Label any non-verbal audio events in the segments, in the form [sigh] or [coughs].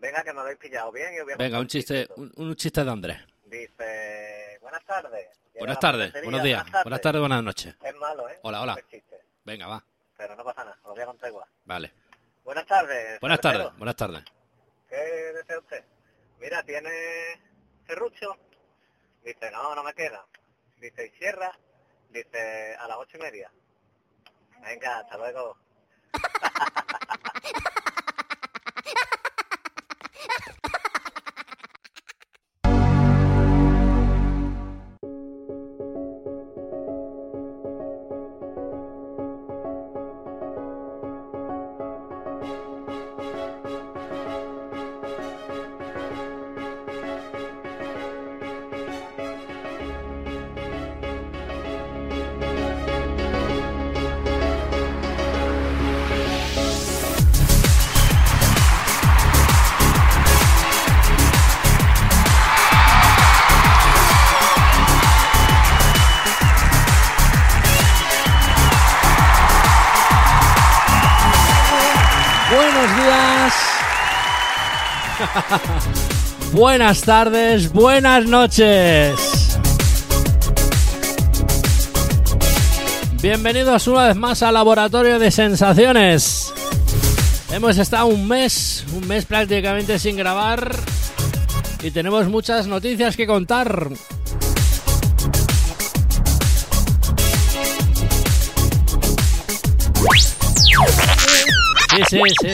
Venga, que me habéis pillado bien. Y voy a Venga, un chiste, un, un chiste de Andrés. Dice, buenas tardes. Buenas tardes, buenos días, buenas tardes, buenas noches. Es malo, ¿eh? Hola, hola. Venga, va. pero no pasa nada, lo voy a contar igual. Vale. Buenas tardes. Buenas tardes, buenas tardes. ¿Qué desea usted? Mira, ¿tiene serrucho? Dice, no, no me queda. Dice, ¿y cierra? Dice, a las ocho y media. Venga, hasta luego. [laughs] Buenas tardes, buenas noches. Bienvenidos una vez más al Laboratorio de Sensaciones. Hemos estado un mes, un mes prácticamente sin grabar y tenemos muchas noticias que contar. Sí, sí, sí.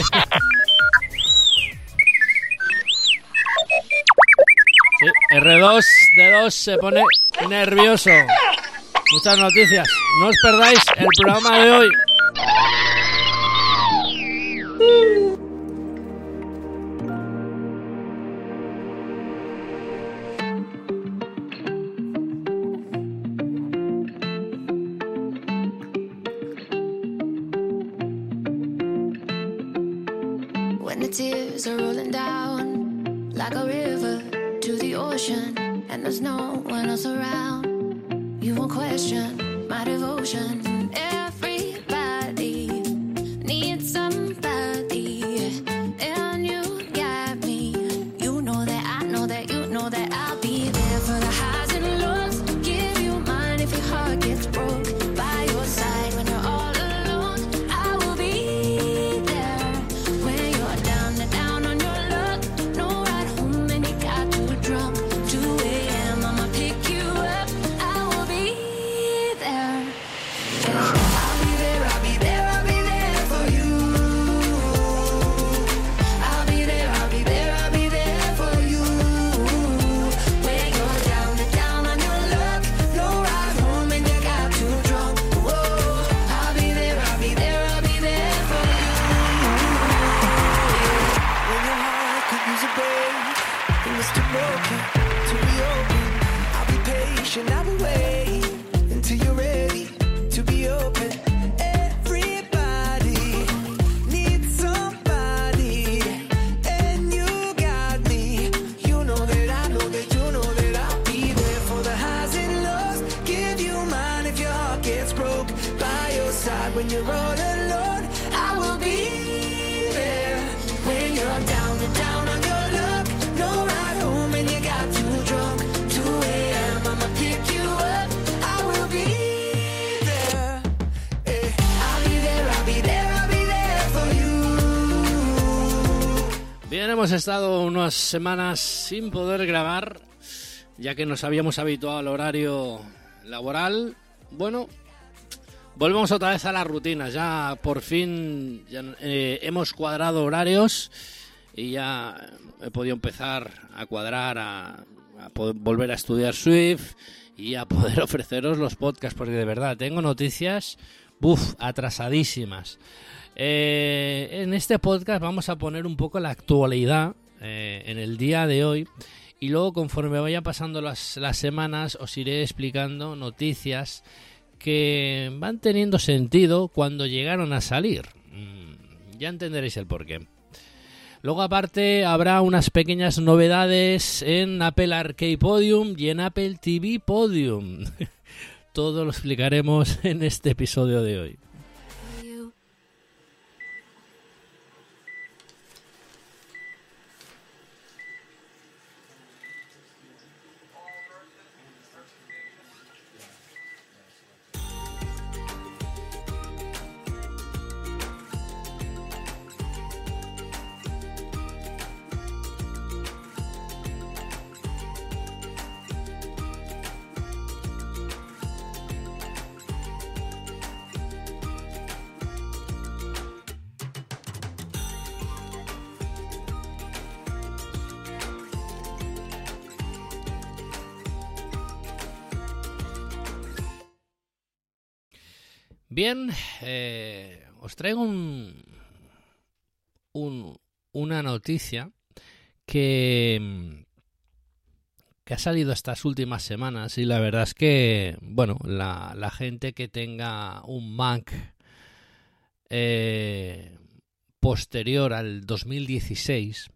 Sí, R2 de 2 se pone nervioso. Muchas noticias. No os perdáis el programa de hoy. Question my devotion. Everybody estado unas semanas sin poder grabar, ya que nos habíamos habituado al horario laboral. Bueno, volvemos otra vez a las rutinas. Ya por fin ya, eh, hemos cuadrado horarios y ya he podido empezar a cuadrar, a, poder volver a estudiar Swift y a poder [laughs] ofreceros los podcasts, porque de verdad tengo noticias, buf, atrasadísimas. Eh, en este podcast vamos a poner un poco la actualidad eh, en el día de hoy y luego conforme vayan pasando las, las semanas os iré explicando noticias que van teniendo sentido cuando llegaron a salir. Mm, ya entenderéis el porqué. Luego aparte habrá unas pequeñas novedades en Apple Arcade Podium y en Apple TV Podium. [laughs] Todo lo explicaremos en este episodio de hoy. Bien, eh, os traigo un, un- una noticia que, que ha salido estas últimas semanas y la verdad es que, bueno, la, la gente que tenga un Mac eh, posterior al 2016,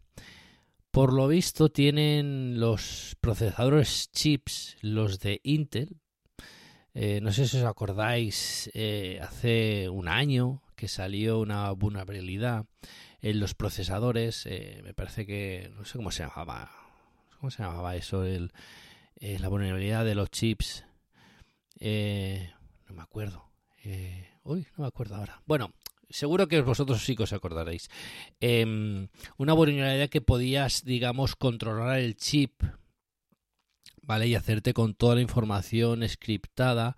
por lo visto tienen los procesadores chips, los de Intel. Eh, no sé si os acordáis, eh, hace un año que salió una vulnerabilidad en los procesadores. eh, me parece que, no sé cómo se llamaba, ¿cómo se llamaba eso? El, eh, la vulnerabilidad de los chips. Eh, no me acuerdo. Eh, uy, no me acuerdo ahora. Bueno, seguro que vosotros sí que os acordaréis. Em, una vulnerabilidad que podías, digamos, controlar el chip, ¿vale? Y hacerte con toda la información scriptada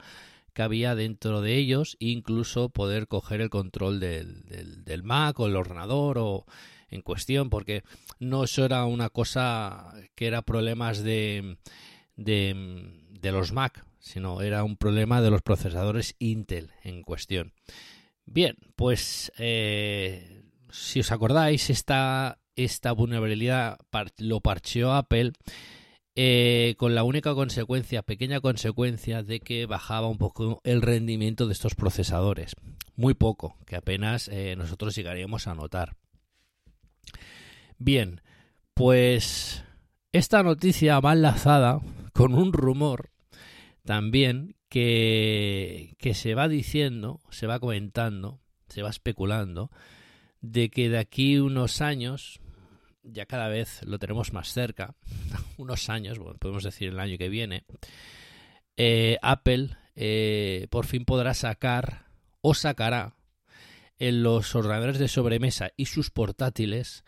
que había dentro de ellos, incluso poder coger el control del, del, del Mac o el ordenador o en cuestión, porque no eso era una cosa que era problemas de, de, de los Mac, sino era un problema de los procesadores Intel en cuestión. Bien, pues eh, si os acordáis, esta, esta vulnerabilidad lo parcheó Apple eh, con la única consecuencia, pequeña consecuencia, de que bajaba un poco el rendimiento de estos procesadores. Muy poco, que apenas eh, nosotros llegaríamos a notar. Bien, pues esta noticia va enlazada con un rumor también que, que se va diciendo, se va comentando, se va especulando, de que de aquí unos años, ya cada vez lo tenemos más cerca, [laughs] unos años, bueno, podemos decir el año que viene, eh, Apple eh, por fin podrá sacar o sacará en los ordenadores de sobremesa y sus portátiles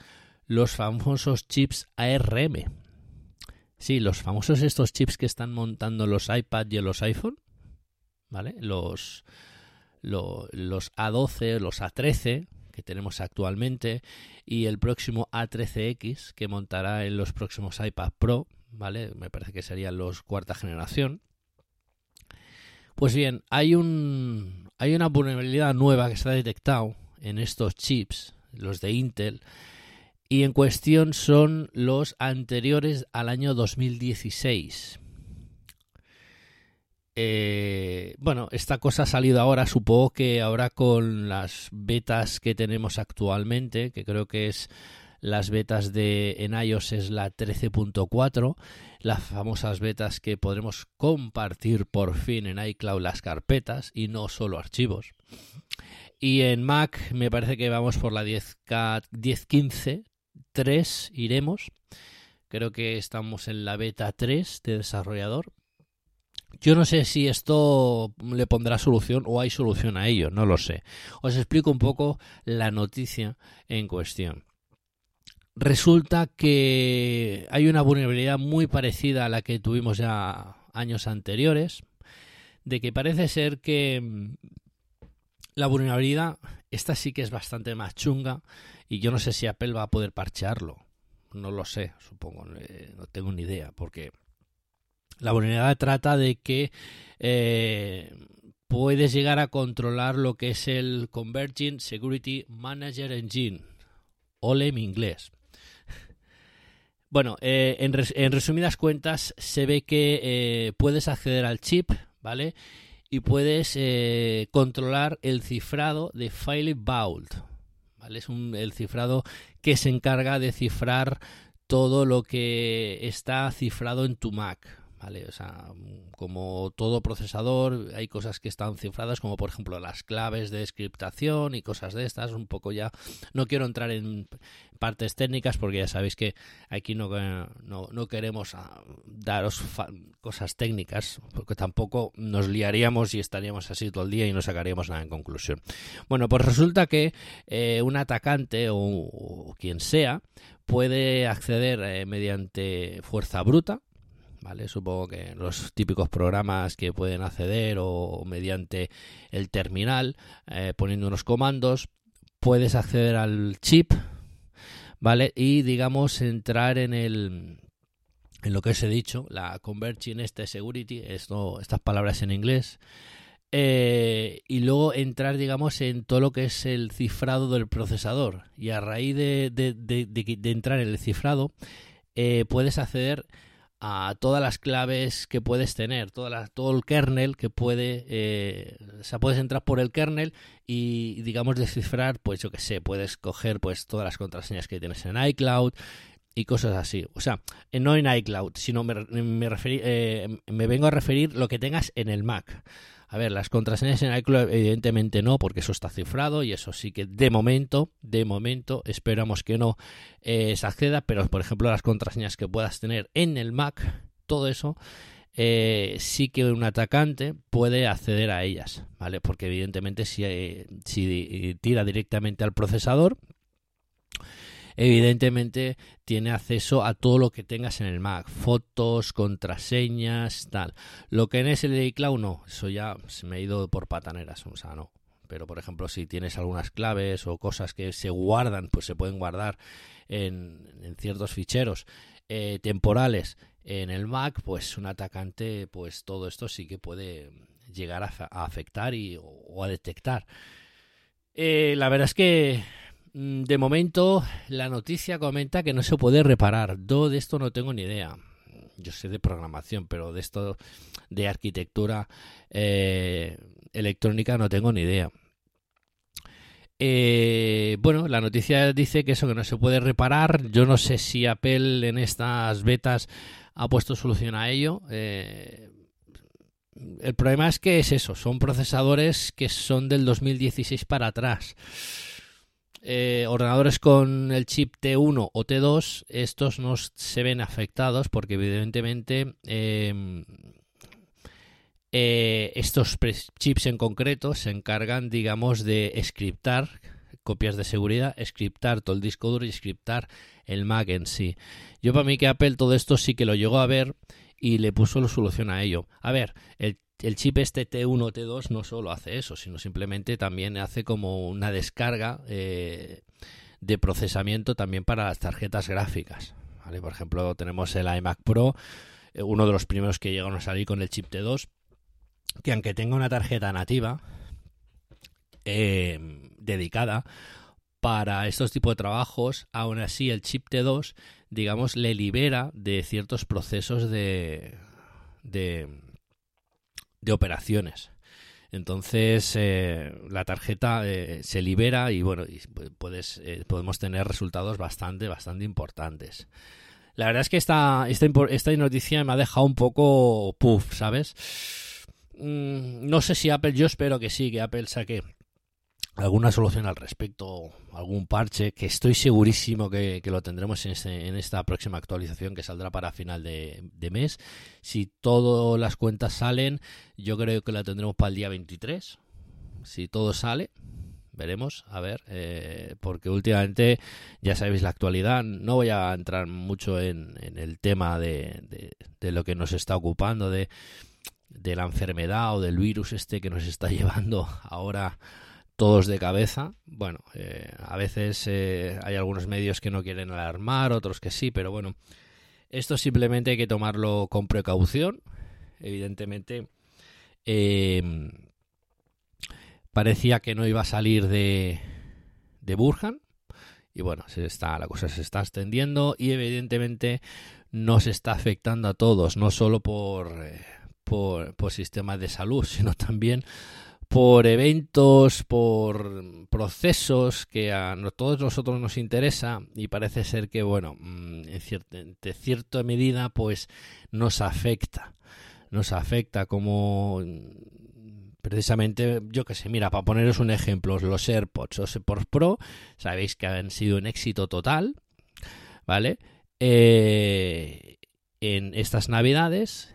los famosos chips ARM. Sí, los famosos estos chips que están montando los iPad y los iPhone, ¿vale? Los, lo- los A12, los A13 que tenemos actualmente y el próximo A13X que montará en los próximos iPad Pro, ¿vale? Me parece que serían los cuarta generación. Pues bien, hay un hay una vulnerabilidad nueva que se ha detectado en estos chips, los de Intel, y en cuestión son los anteriores al año 2016. Eh, bueno, esta cosa ha salido ahora, supongo que ahora con las betas que tenemos actualmente, que creo que es las betas de en iOS es la 13.4, las famosas betas que podremos compartir por fin en iCloud las carpetas y no solo archivos. Y en Mac me parece que vamos por la 10K 10.15 3 iremos. Creo que estamos en la beta 3 de desarrollador. Yo no sé si esto le pondrá solución o hay solución a ello, no lo sé. Os explico un poco la noticia en cuestión. Resulta que hay una vulnerabilidad muy parecida a la que tuvimos ya años anteriores, de que parece ser que mm, la vulnerabilidad, esta sí que es bastante más chunga y yo no sé si Apple va a poder parchearlo. No lo sé, supongo, eh, no tengo ni idea, porque la vulnerabilidad trata de que eh, puedes llegar a controlar lo que es el Converging Security Manager Engine. Ole mi inglés. [laughs] Bueno, eh, en, res- en resumidas cuentas, se ve que eh, puedes acceder al chip, ¿vale? Y puedes eh, controlar el cifrado de File Vault, ¿vale? Es un, el cifrado que se encarga de cifrar todo lo que está cifrado en tu Mac, ¿vale? O sea, como todo procesador, hay cosas que están cifradas, como por ejemplo las claves de descriptación y cosas de estas, un poco ya... No quiero entrar en partes técnicas porque ya sabéis que aquí no, no, no queremos ah, daros cosas técnicas, porque tampoco nos liaríamos y estaríamos así todo el día y no sacaríamos nada en conclusión. Bueno, pues resulta que eh, un atacante o, o quien sea puede acceder eh, mediante fuerza bruta, ¿vale? Supongo que los típicos programas que pueden acceder o mediante el terminal, eh, poniendo unos comandos, puedes acceder al chip, ¿vale? Y digamos entrar en el en lo que os he dicho, la converging este security, esto, estas palabras en inglés, eh, y luego entrar, digamos, en todo lo que es el cifrado del procesador. Y a raíz de, de- de- entrar en el cifrado, eh, puedes acceder a todas las claves que puedes tener, toda todo el kernel que puede, eh, o puedes entrar por el kernel y, digamos, descifrar, pues yo que sé, puedes coger pues todas las contraseñas que tienes en iCloud y cosas así. O sea, eh, no en iCloud, sino me, me, eh, me vengo a referir lo que tengas en el Mac. A ver, las contraseñas en iCloud evidentemente no, porque eso está cifrado y eso sí que de momento, de momento, esperamos que no eh, se acceda, pero por ejemplo las contraseñas que puedas tener en el Mac, todo eso, eh, sí que un atacante puede acceder a ellas, ¿vale? Porque evidentemente si, eh, si tira directamente al procesador, evidentemente tiene acceso a todo lo que tengas en el Mac, fotos, contraseñas, tal. Lo que en ese iCloud no, eso ya me ha ido por pataneras, o sea, no. Pero por ejemplo, si tienes algunas claves o cosas que se guardan, pues se pueden guardar en, ciertos ficheros eh, temporales en el Mac, pues un atacante, pues todo esto sí que puede llegar a, afectar y, o a detectar. Eh, la verdad es que de momento la noticia comenta que no se puede reparar. Yo de esto no tengo ni idea. Yo sé de programación, pero de esto de arquitectura eh, electrónica no tengo ni idea. Eh, bueno, la noticia dice que eso que no se puede reparar. Yo no sé si Apple en estas betas ha puesto solución a ello. Eh, el problema es que es eso, son procesadores que son del 2016 para atrás. Eh, ordenadores con el chip T1 o T2, estos no se ven afectados porque evidentemente eh, eh, estos chips en concreto se encargan, digamos, de scriptar copias de seguridad, scriptar todo el disco duro y scriptar el Mac en sí. Yo para mí que Apple todo esto sí que lo llegó a ver y le puso la solución a ello. A ver, el, el chip este T1 o T2 no solo hace eso, sino simplemente también hace como una descarga eh, de procesamiento también para las tarjetas gráficas. Por ejemplo, tenemos el iMac Pro, eh, uno de los primeros que llegaron a salir con el chip T2, que aunque tenga una tarjeta nativa eh, dedicada para estos tipos de trabajos, aún así el chip T2, digamos, le libera de ciertos procesos de, de, de operaciones. Entonces eh, la tarjeta eh, se libera y bueno, puedes, eh, podemos tener resultados bastante, bastante importantes. La verdad es que esta, esta, esta noticia me ha dejado un poco puff, ¿sabes? Mm, no sé si Apple, yo espero que sí, que Apple saque alguna solución al respecto, algún parche, que estoy segurísimo que, lo tendremos en, este- en esta próxima actualización que saldrá para final de, mes. Si todas las cuentas salen, yo creo que la tendremos para el día 23. Si todo sale, veremos, a ver, eh, porque últimamente, ya sabéis la actualidad, no voy a entrar mucho en, el tema de, de- de lo que nos está ocupando, de, de la enfermedad o del virus este que nos está [laughs] llevando ahora todos de cabeza. Bueno, eh, a veces eh, hay algunos medios que no quieren alarmar, otros que sí, pero bueno, esto simplemente hay que tomarlo con precaución. Evidentemente, eh, parecía que no iba a salir de, de Burhan. Y bueno, se está, la cosa se está extendiendo y evidentemente nos está afectando a todos, no solo por, eh, por, por sistemas de salud, [laughs] sino también por eventos, por procesos que a todos nosotros nos interesa y parece ser que, bueno, mm, en cierta, de cierta medida, pues nos afecta. Nos afecta como mm, precisamente, yo que sé, mira, para poneros un ejemplo, los AirPods, los AirPods Pro, sabéis que han sido un éxito total, ¿vale? Eh, en estas navidades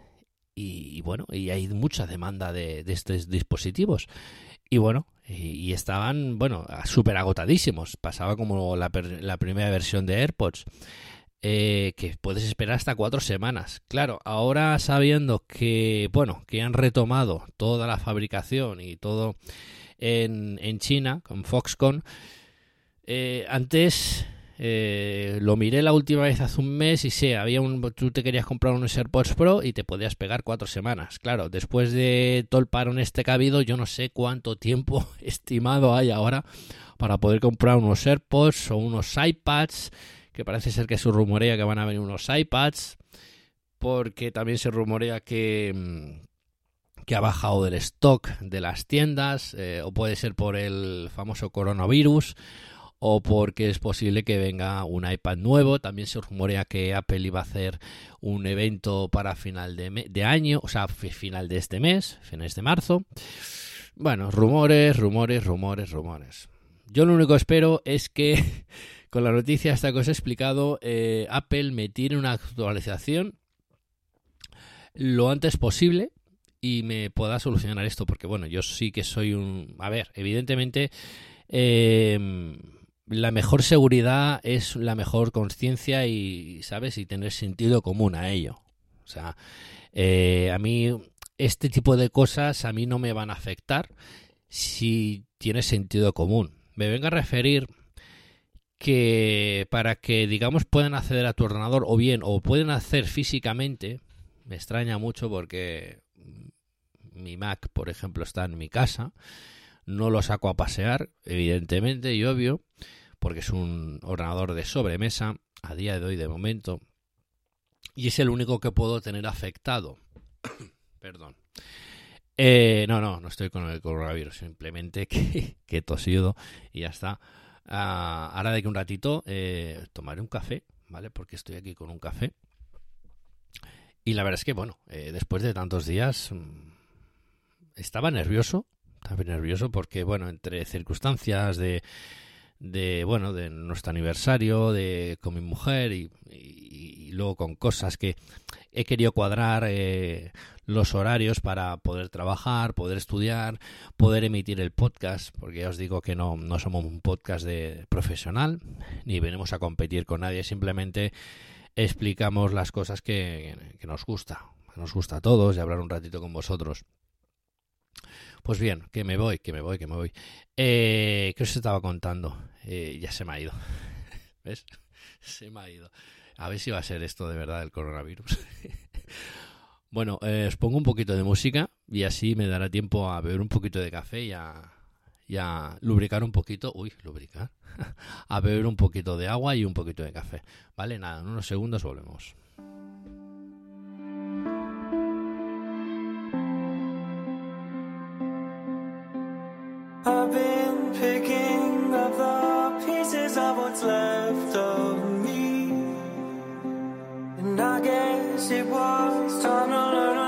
y, bueno, y hay mucha demanda de, de estos dispositivos. Y bueno, y, estaban, bueno, súper agotadísimos. Pasaba como la, la primera versión de AirPods, eh, que puedes esperar hasta cuatro semanas. Claro, ahora sabiendo que, bueno, que han retomado toda la fabricación y todo en, en China, con Foxconn, eh, antes eh, lo miré la última vez hace un mes y sé, había un, tú te querías comprar unos AirPods Pro y te podías pegar cuatro semanas. Claro, después de todo el parón este que ha habido, yo no sé cuánto tiempo [laughs] estimado hay ahora para poder comprar unos AirPods o unos iPads, que parece ser que se rumorea que van a venir unos iPads, porque también se rumorea que, mm, que ha bajado del stock de las tiendas, eh, o puede ser por el famoso coronavirus o porque es posible que venga un iPad nuevo. También se rumorea que Apple iba a hacer un evento para final de, año, o sea, fi- final de este mes, fines de marzo. Bueno, rumores, rumores, rumores, rumores. Yo lo único que espero es que [laughs] con la noticia esta que os he explicado, eh, Apple me tire una actualización lo antes posible y me pueda solucionar esto, porque bueno, yo sí que soy un... A ver, evidentemente... eh, la mejor seguridad es la mejor conciencia y, ¿sabes? Y tener sentido común a ello. O sea, eh, a mí este tipo de cosas a mí no me van a afectar si tiene sentido común. Me vengo a referir que para que, digamos, puedan acceder a tu ordenador o bien, o pueden hacer físicamente, me extraña mucho porque mi Mac, por ejemplo, está en mi casa, no lo saco a pasear, evidentemente y obvio, porque es un ordenador de sobremesa a día de hoy de momento y es el único que puedo tener afectado. [coughs] Perdón. Eh, no, no, no estoy con el coronavirus, simplemente [laughs] que, tosido y ya está. Ah, ahora de que un ratito eh, tomaré un café, ¿vale? Porque estoy aquí con un café. Y la verdad es que, bueno, eh, después de tantos días mm, estaba nervioso, estaba nervioso porque, bueno, entre circunstancias de, de bueno, de nuestro aniversario, de con mi mujer y, y- luego con cosas que he querido cuadrar eh, los horarios para poder trabajar, poder estudiar, poder emitir el podcast, porque ya os digo que no, no somos un podcast de profesional, ni venimos a competir con nadie, simplemente explicamos las cosas que, que nos gusta, nos gusta a todos y hablar un ratito con vosotros. Pues bien, que me voy, que me voy, que me voy. Eh, ¿Qué os estaba contando? Eh, ya se me ha ido. [laughs] ¿Ves? Se me ha ido. A ver si va a ser esto de verdad el coronavirus. [laughs] bueno, eh, os pongo un poquito de música y así me dará tiempo a beber un poquito de café y a, y a lubricar un poquito. Uy, lubricar. [laughs] a beber un poquito de agua y un poquito de café. Vale, nada, en unos segundos volvemos. Picking up the pieces of what's left of me. And I guess it was time to learn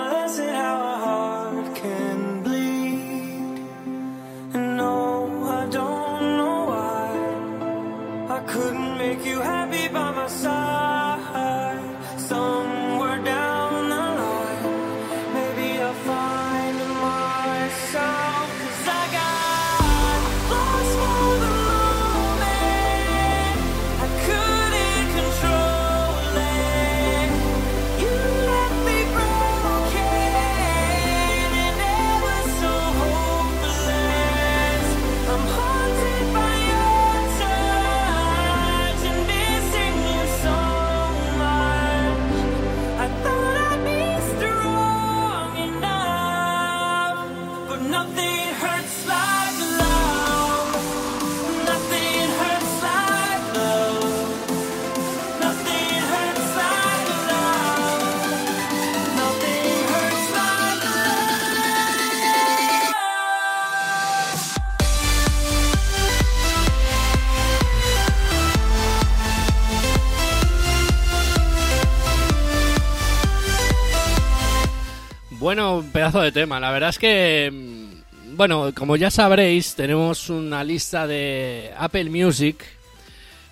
Bueno, pedazo de tema. La verdad es que, mm, bueno, como ya sabréis, tenemos una lista de Apple Music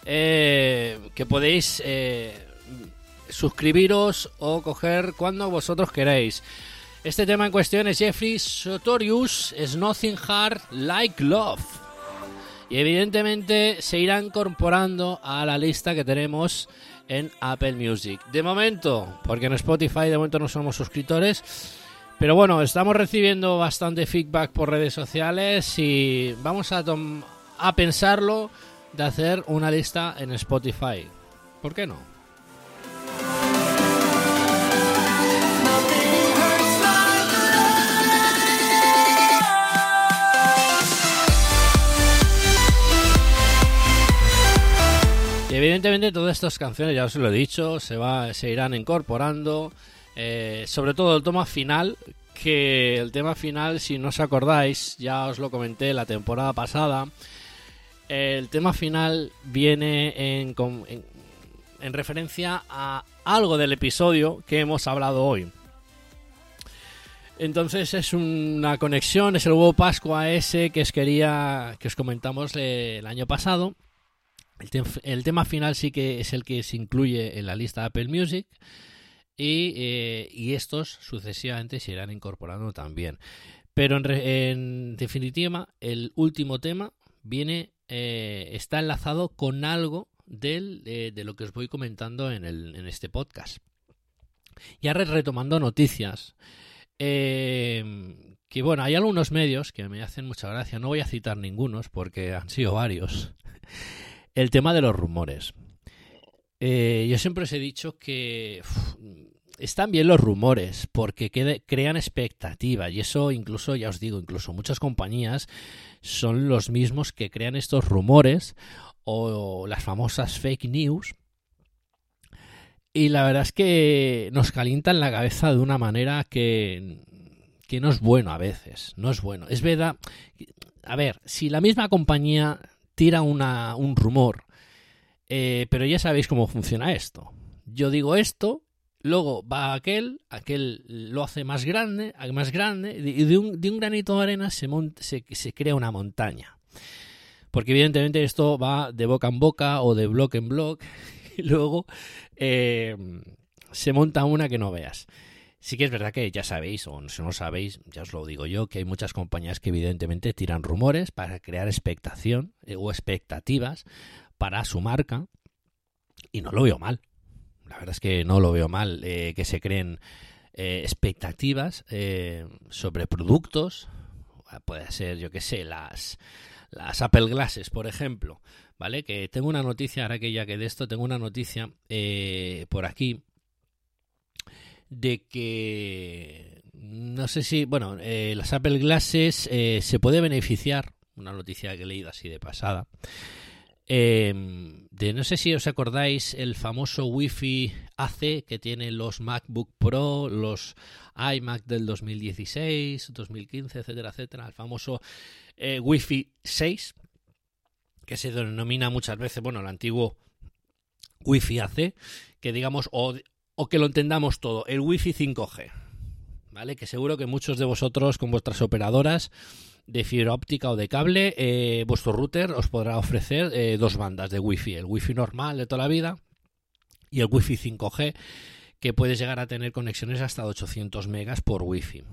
eh, que podéis eh, suscribiros o coger cuando vosotros queráis. Este tema en cuestión es Jeffrey Sotorius, Es Nothing Hard Like Love. Y evidentemente se irá incorporando a la lista que tenemos en Apple Music. De momento, porque en Spotify de momento no somos suscriptores. Pero bueno, estamos recibiendo bastante feedback por redes sociales y vamos a, a pensarlo de hacer una lista en Spotify. ¿Por qué no? Y evidentemente todas estas canciones, ya os lo he dicho, se, va, se irán incorporando. Eh, sobre todo el tema final, que el tema final, si no os acordáis, ya os lo comenté la temporada pasada. El tema final viene en, en- en referencia a algo del episodio que hemos hablado hoy. Entonces es una conexión, es el huevo Pascua ese que os quería que os comentamos eh, el año pasado. El, el tema final sí que es el que se incluye en la lista de Apple Music y, eh, y estos sucesivamente se irán incorporando también. Pero en, definitiva, el último tema viene eh, está enlazado con algo del, eh, de lo que os voy comentando en, el, en este podcast. Y ahora retomando noticias. que bueno, hay algunos medios que me hacen mucha gracia. No voy a citar ningunos porque han sido varios. [laughs] El tema de los rumores. Yo siempre os he dicho que están bien los rumores porque crean expectativa y eso incluso, ya os digo, incluso muchas compañías son los mismos que crean estos rumores o las famosas fake news y la verdad es que nos calientan la cabeza de una manera que, que no es bueno a veces, no es bueno. Es verdad, a ver, si la misma compañía tira una, un rumor, eh, pero ya sabéis cómo funciona esto. Yo digo esto, luego va aquel, aquel lo hace más grande, más grande, y de un, de un granito de arena se, se, crea una montaña. Porque evidentemente esto va de boca en boca o de bloque en bloque, [laughs] y luego eh, se monta una que no veas. Sí que es verdad que ya sabéis, o no sabéis, ya os lo digo yo, que hay muchas compañías que evidentemente tiran rumores para crear expectación eh, o expectativas para su marca y no lo veo mal. La verdad es que no lo veo mal eh, que se creen eh, expectativas eh, sobre productos. Puede ser, yo qué sé, las, las Apple Glasses, por ejemplo. ¿Vale? Que tengo una noticia, ahora que ya que de esto, tengo una noticia por aquí de que no sé si, bueno, las Apple Glasses se puede beneficiar, una noticia que he leído así de pasada, eh, de no sé si os acordáis el famoso Wi-Fi AC que tienen los MacBook Pro, los iMac del 2016, 2015, etcétera, etcétera, el famoso eh, Wi-Fi 6 que se denomina muchas veces, bueno, el antiguo Wi-Fi AC, que digamos, o, o que lo entendamos todo, el Wi-Fi 5G, ¿vale? Que seguro que muchos de vosotros con vuestras operadoras de fibra óptica o de cable, eh, vuestro router os podrá ofrecer eh, dos bandas de Wi-Fi, el Wi-Fi normal de toda la vida y el Wi-Fi 5G, que puedes llegar a tener conexiones hasta 800 megas por Wi-Fi.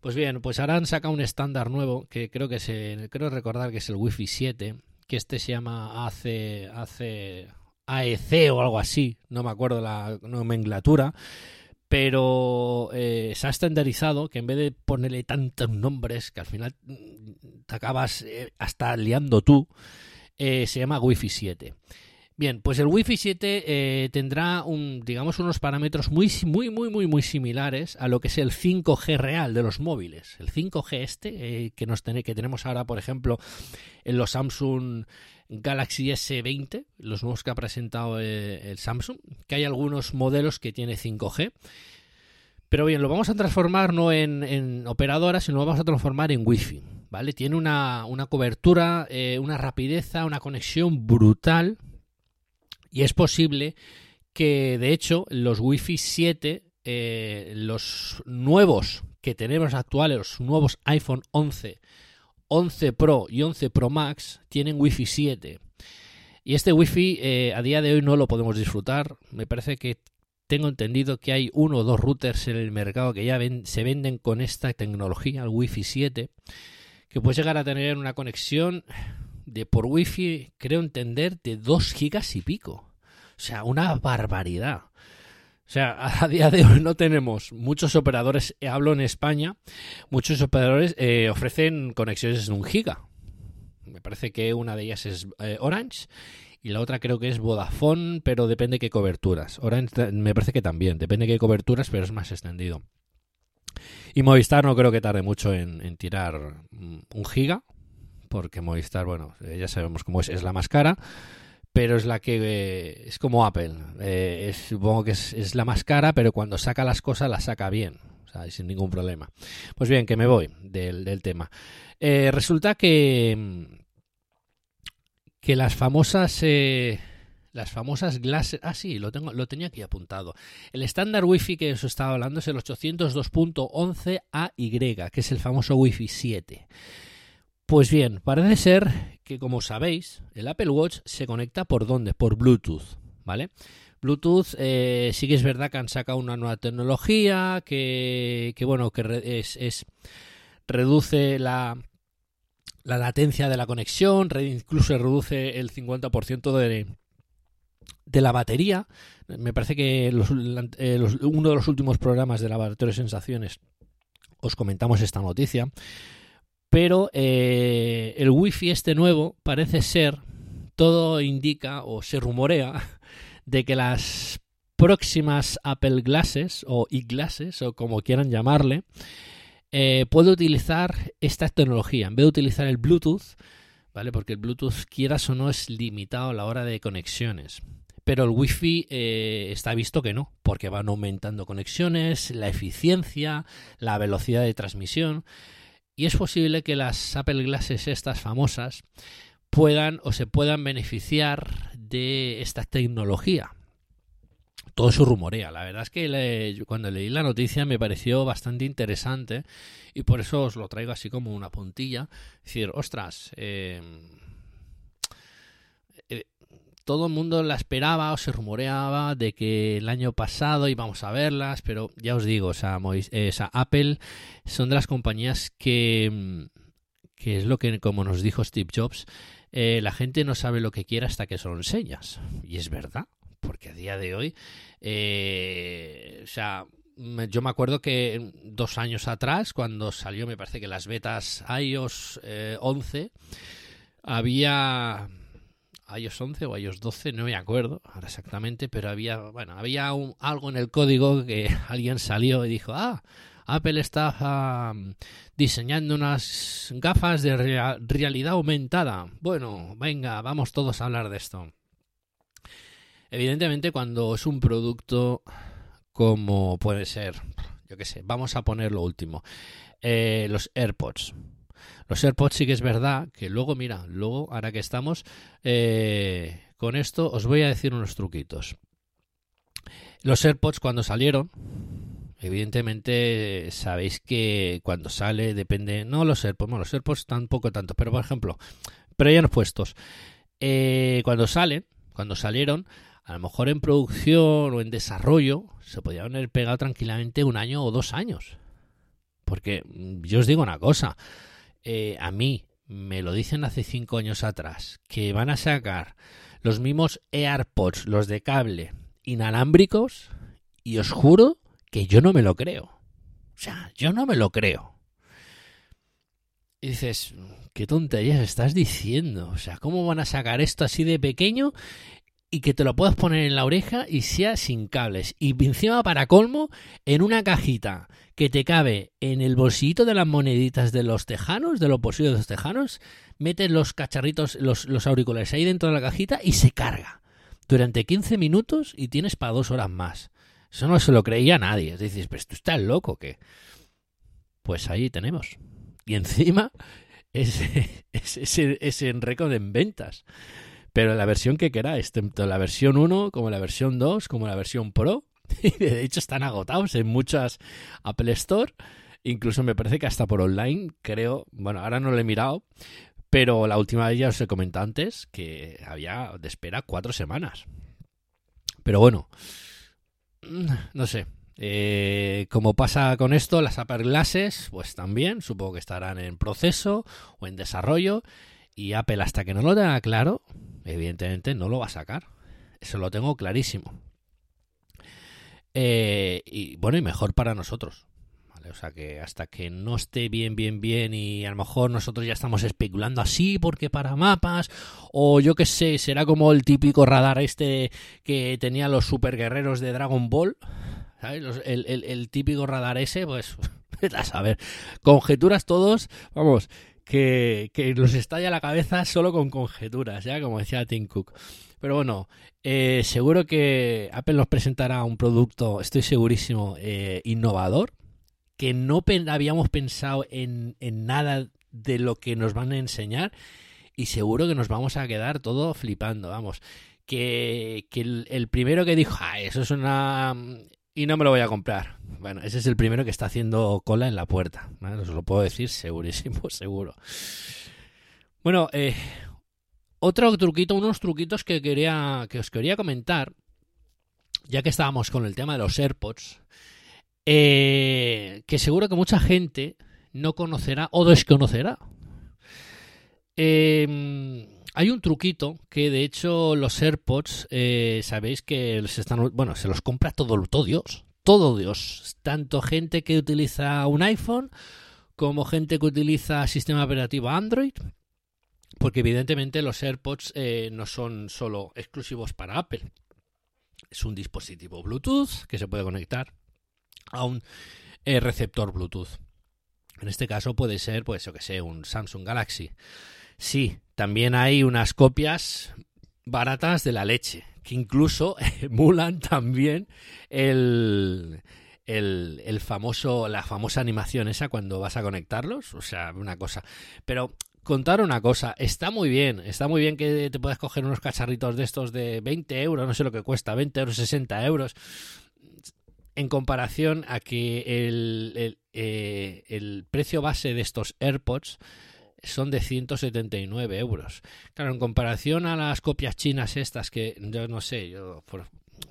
Pues bien, pues ahora han sacado un estándar nuevo que creo que se, creo recordar que es el Wi-Fi 7, que este se llama AC, AC, AEC o algo así, no me acuerdo la nomenclatura, pero eh, se ha estandarizado que en vez de ponerle tantos nombres que al final mm, te acabas eh, hasta liando tú, eh, se llama Wi-Fi 7. Bien, pues el Wi-Fi 7 eh, tendrá un, digamos, unos parámetros muy, muy, muy, muy, muy similares a lo que es el 5G real de los móviles. El 5G este, que, nos ten- que tenemos ahora, por ejemplo, en los Samsung Galaxy S20, los nuevos que ha presentado eh, el Samsung, que hay algunos modelos que tiene 5G. Pero bien, lo vamos a transformar no en, en operadoras, sino lo vamos a transformar en Wi-Fi. ¿Vale? Tiene una, una cobertura, eh, una rapidez, una conexión brutal. Y es posible que, de hecho, los Wi-Fi 7, eh, los nuevos que tenemos actuales, los nuevos iPhone 11, 11 Pro y 11 Pro Max, tienen Wi-Fi 7. Y este Wi-Fi eh, a día de hoy no lo podemos disfrutar. Me parece que tengo entendido que hay uno o dos routers en el mercado que ya se venden con esta tecnología, el Wi-Fi 7, que puedes llegar a tener una conexión de por Wi-Fi, creo entender, de 2 gigas y pico. O sea, una barbaridad. O sea, [laughs] a día de hoy no tenemos muchos operadores, eh, hablo en España, muchos operadores eh, ofrecen conexiones en un giga. Me parece que una de ellas es eh, Orange y la otra creo que es Vodafone, pero depende qué coberturas. Orange me parece que también, depende qué coberturas, pero es más extendido. Y Movistar no creo que tarde mucho en, en tirar mm, un giga, porque Movistar, bueno, eh, ya sabemos cómo es, es la más cara, pero es la que eh, es como Apple. Eh, es- supongo que es, la más cara, pero cuando saca las cosas las saca bien, o sea, sin ningún problema. Pues bien, que me voy del, tema. Eh, resulta que que las famosas eh, las famosas glasses ah sí lo tengo lo tenía aquí apuntado el estándar wifi que os estaba hablando es el 802.11 AY que es el famoso wifi 7 pues bien parece ser que como sabéis el Apple Watch se conecta por dónde por Bluetooth vale Bluetooth eh, sí que es verdad que han sacado una nueva tecnología que, bueno que es, reduce la la latencia de la conexión, incluso reduce el 50% de, de la batería. Me parece que eh, los- uno de los últimos programas de Laboratorio de Sensaciones os comentamos esta noticia. Pero eh, el wifi este nuevo parece ser, todo indica o se rumorea [laughs] de que las próximas Apple Glasses o e-glasses o como quieran llamarle, eh, puede utilizar esta tecnología. En vez de utilizar el Bluetooth, ¿vale? Porque el Bluetooth, quieras o no, es limitado a la hora de conexiones. Pero el Wi-Fi eh, está visto que no, porque van aumentando conexiones, la eficiencia, la velocidad de transmisión. Y es posible que las Apple Glasses estas famosas puedan o se puedan beneficiar de esta tecnología todo eso rumorea. La verdad es que cuando leí la noticia me pareció bastante interesante y por eso os lo traigo así como una puntilla. Es decir, ostras, eh, todo el mundo la esperaba o se rumoreaba de que el año pasado íbamos a verlas, pero ya os digo, o sea, eh, Apple son de las compañías que, mm, que es lo que, como nos dijo Steve Jobs, eh, la gente no sabe lo que quiere hasta que se lo enseñas. Y es verdad, porque a día de hoy, eh, o sea, yo me acuerdo que dos años atrás, cuando salió, me parece que las betas iOS eh, 11, había iOS 11 o iOS 12, no me acuerdo ahora exactamente, pero había, bueno, había algo en el código que [laughs] alguien salió y dijo, ah, Apple está diseñando unas gafas de rea- realidad aumentada. Bueno, venga, vamos todos a hablar de esto. Evidentemente, cuando es un producto como puede ser, yo qué sé, vamos a poner lo último, eh, los AirPods. Los AirPods sí que es verdad que luego, mira, luego, ahora que estamos eh, con esto, os voy a decir unos truquitos. Los AirPods cuando salieron, evidentemente sabéis que cuando sale depende, no los AirPods, bueno, los AirPods tampoco tanto, pero por ejemplo, pero ya no puestos, eh, cuando salen, cuando salieron, a lo mejor en producción o en desarrollo se podían haber pegado tranquilamente un año o dos años. Porque mm, yo os digo una cosa, eh, a mí me lo dicen hace cinco años atrás, que van a sacar los mismos AirPods, los de cable, inalámbricos, y os juro que yo no me lo creo. O sea, yo no me lo creo. Y dices, ¿qué tonterías estás diciendo? O sea, ¿cómo van a sacar esto así de pequeño y que te lo puedas poner en la oreja y sea sin cables? Y encima, para colmo, en una cajita que te cabe en el bolsillito de las moneditas de los tejanos, de los bolsillos de los tejanos, metes los cacharritos, los, auriculares ahí dentro de la cajita y se carga. Durante 15 minutos y tienes para dos horas más. Eso no se lo creía nadie. Dices, pues tú estás loco, ¿qué? Pues ahí tenemos. Y encima [laughs] ese, ese, ese, ese récord en ventas. Pero la versión que queráis, tanto la versión 1 como la versión 2 como la versión Pro. [laughs] Y de hecho están agotados en muchas Apple Store. Incluso me parece que hasta por online, creo, bueno, ahora no lo he mirado, pero la última vez ya os he comentado antes que había de espera cuatro semanas. Pero bueno, no sé. Eh, como pasa con esto, las Apple Glasses, pues también supongo que estarán en proceso o en desarrollo. Y Apple, hasta que no lo tenga claro, evidentemente no lo va a sacar. Eso lo tengo clarísimo. Eh, y bueno, y mejor para nosotros. ¿vale? O sea que hasta que no esté bien, bien, bien y a lo mejor nosotros ya estamos especulando así porque para mapas o yo qué sé, será como el típico radar este que tenía los super guerreros de Dragon Ball, ¿sabes? El, típico radar ese, pues [laughs] a saber, conjeturas todos, vamos, que, que nos estalla la cabeza solo con conjeturas, ya como decía Tim Cook. Pero bueno, eh, seguro que Apple nos presentará un producto, estoy segurísimo, eh, innovador, que no habíamos pensado en, nada de lo que nos van a enseñar y seguro que nos vamos a quedar todo flipando, vamos. Que, el, el primero que dijo, ah, eso es una... y no me lo voy a comprar. Bueno, ese es el primero que está haciendo cola en la puerta. Os lo puedo decir segurísimo, [laughs] seguro. Bueno, eh, otro truquito, unos truquitos que quería que os quería comentar, ya que estábamos con el tema de los AirPods, eh, que seguro que mucha gente no conocerá o desconocerá. Eh, hay un truquito que de hecho los AirPods, eh, sabéis que se están, bueno, se los compra todo, todo Dios, todo Dios, tanto gente que utiliza un iPhone como gente que utiliza sistema operativo Android, porque evidentemente los AirPods eh, no son solo exclusivos para Apple. Es un dispositivo Bluetooth que se puede conectar a un eh, receptor Bluetooth. En este caso puede ser, pues, yo que sé, un Samsung Galaxy. Sí, también hay unas copias baratas de la leche, que incluso [laughs] emulan también el, el, el famoso, la famosa animación esa cuando vas a conectarlos. O sea, una cosa. Pero contar una cosa, está muy bien, está muy bien que te puedas coger unos cacharritos de estos de 20 euros, no sé lo que cuesta, 20 euros, 60 euros, en comparación a que el, el, eh, el precio base de estos AirPods son de 179 euros. Claro, en comparación a las copias chinas estas que yo no sé, yo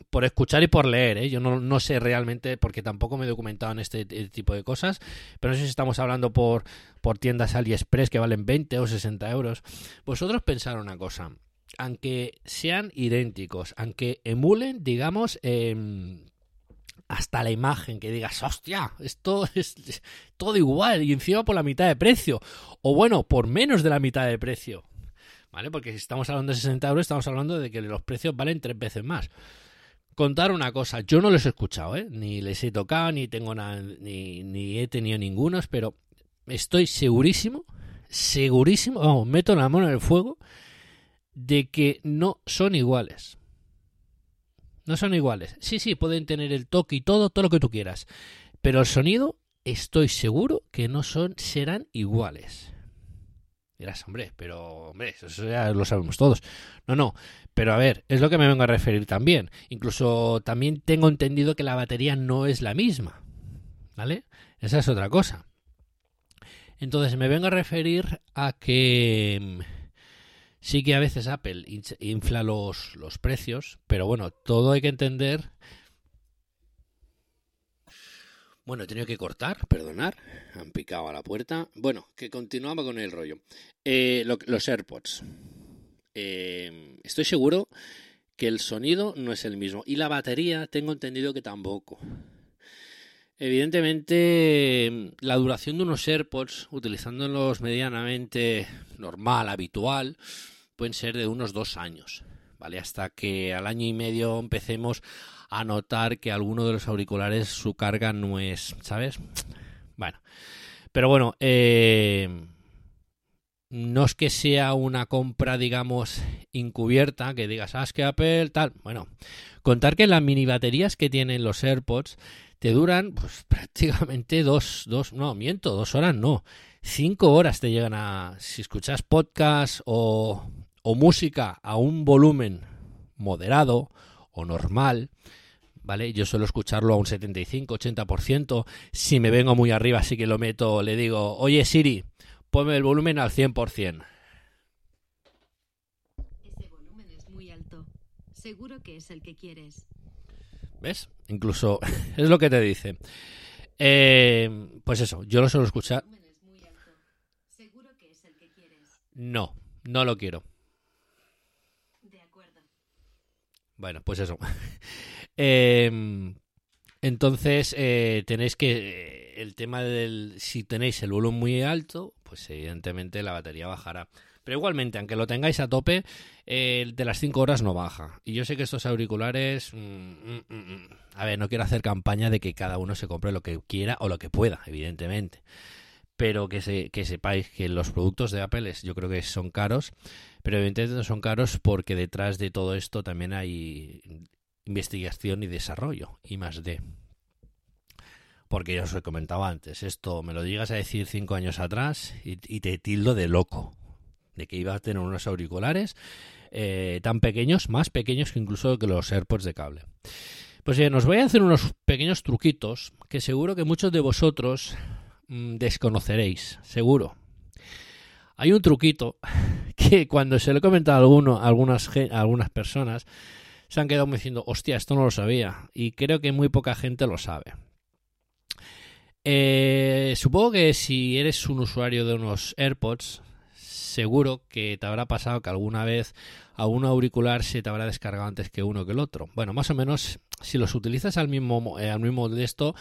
por, escuchar y por leer, ¿eh? yo no, no, sé realmente porque tampoco me he documentado en este tipo de cosas, pero no sé si estamos hablando por, por tiendas AliExpress que valen 20 o 60 euros. Vosotros pensar una cosa, aunque sean idénticos, aunque emulen, digamos, eh, hasta la imagen, que digas, hostia, esto [laughs] es, todo igual y encima por la mitad de precio, o bueno, por menos de la mitad de precio, ¿vale? Porque si estamos hablando de 60 euros, estamos hablando de que los precios valen tres veces más contar una cosa, yo no los he escuchado, ¿eh? ni les he tocado, ni tengo nada, ni, ni he tenido ningunos, pero estoy segurísimo, segurísimo, vamos, meto la mano en el fuego de que no son iguales. No son iguales. Sí, sí, pueden tener el toque y todo, todo lo que tú quieras. Pero el sonido, estoy seguro que no son, serán iguales. Dirás, hombre, pero hombre, eso ya lo sabemos todos. No, no, pero a ver, es lo que me vengo a referir también. Incluso también tengo entendido que la batería no es la misma. ¿Vale? Esa es otra cosa. Entonces me vengo a referir a que sí que a veces Apple infla los, los precios, pero bueno, todo hay que entender. Bueno, he tenido que cortar, perdonar, han picado a la puerta. Bueno, que continuaba con el rollo. Eh, lo, los AirPods. Eh, estoy seguro que el sonido no es el mismo y la batería tengo entendido que tampoco. Evidentemente, la duración de unos AirPods, utilizándolos medianamente normal, habitual, pueden ser de unos dos años, ¿vale? Hasta que al año y medio empecemos a notar que alguno de los auriculares su carga no es, ¿sabes? Bueno, pero bueno, eh, no es que sea una compra, digamos, encubierta, que digas, ah, es que Apple tal. Bueno, contar que las mini baterías que tienen los AirPods te duran pues [laughs] prácticamente dos, dos, no, miento, dos horas no, cinco horas te llegan a, si escuchas podcast o, o música a un volumen moderado o normal, ¿vale? Yo suelo escucharlo a un 75-80%. Si me vengo muy arriba, sí que lo meto, le digo, oye Siri, ponme el volumen al 100%. Ese volumen es muy alto. Seguro que es el que quieres. ¿Ves? Incluso [laughs] es lo que te dice. Eh, pues eso, yo lo suelo escuchar. No, no lo quiero. De acuerdo. Bueno, pues eso. [laughs] Eh, Entonces, eh, tenéis que. El tema del. Si tenéis el volumen muy alto, pues evidentemente la batería bajará. Pero igualmente, aunque lo tengáis a tope, eh, de las 5 horas no baja. Y yo sé que estos auriculares. mm, mm, mm. A ver, no quiero hacer campaña de que cada uno se compre lo que quiera o lo que pueda, evidentemente. Pero que, se, que sepáis que los productos de Apple es- yo creo que son caros. Pero evidentemente no son caros porque detrás de todo esto también hay investigación y desarrollo, y más de. Porque ya os he comentado antes, esto me lo llegas a decir cinco años atrás y te tildo de loco, de que iba a tener unos auriculares eh, tan pequeños, más pequeños que incluso que los AirPods de cable. Pues bien, os voy a hacer unos pequeños truquitos que seguro que muchos de vosotros mm, desconoceréis, seguro. Hay un truquito [laughs] que cuando se lo he comentado a, alguno, a algunas, personas se han quedado diciendo, hostia, esto no lo sabía. Y creo que muy poca gente lo sabe. Eh, supongo que si eres un usuario de unos AirPods, seguro que te habrá pasado que alguna vez a un auricular se te habrá descargado antes que uno que el otro. Bueno, más o menos, si los utilizas al mismo, mo- eh, al mismo de esto,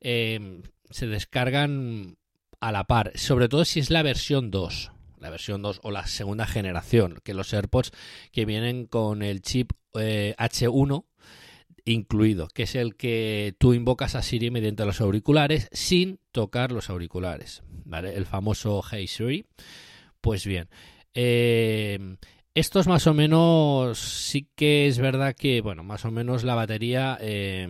eh, se descargan a la par, sobre todo si es la versión 2, la versión 2 o la segunda generación, que los AirPods que vienen con el chip eh, H1 incluido, que es el que tú invocas a Siri mediante los auriculares sin tocar los auriculares, ¿vale? El famoso Hey Siri. Pues bien, eh, estos más o menos sí que es verdad que, bueno, más o menos la batería eh,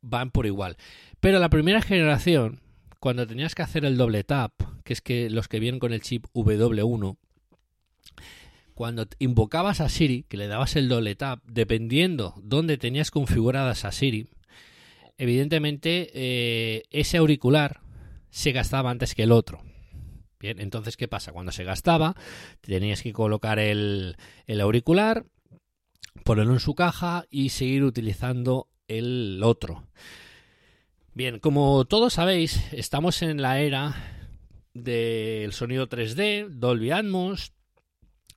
van por igual. Pero la primera generación, cuando tenías que hacer el doble tap, que es que los que vienen con el chip W1, cuando invocabas a Siri, que le dabas el doble tap, dependiendo dónde tenías configuradas a Siri, evidentemente eh, ese auricular se gastaba antes que el otro. Entonces, ¿qué pasa? Cuando se gastaba, tenías que colocar el, el auricular, ponerlo en su caja y seguir utilizando el otro. Bien, como todos sabéis, estamos en la era del sonido 3D, Dolby Atmos,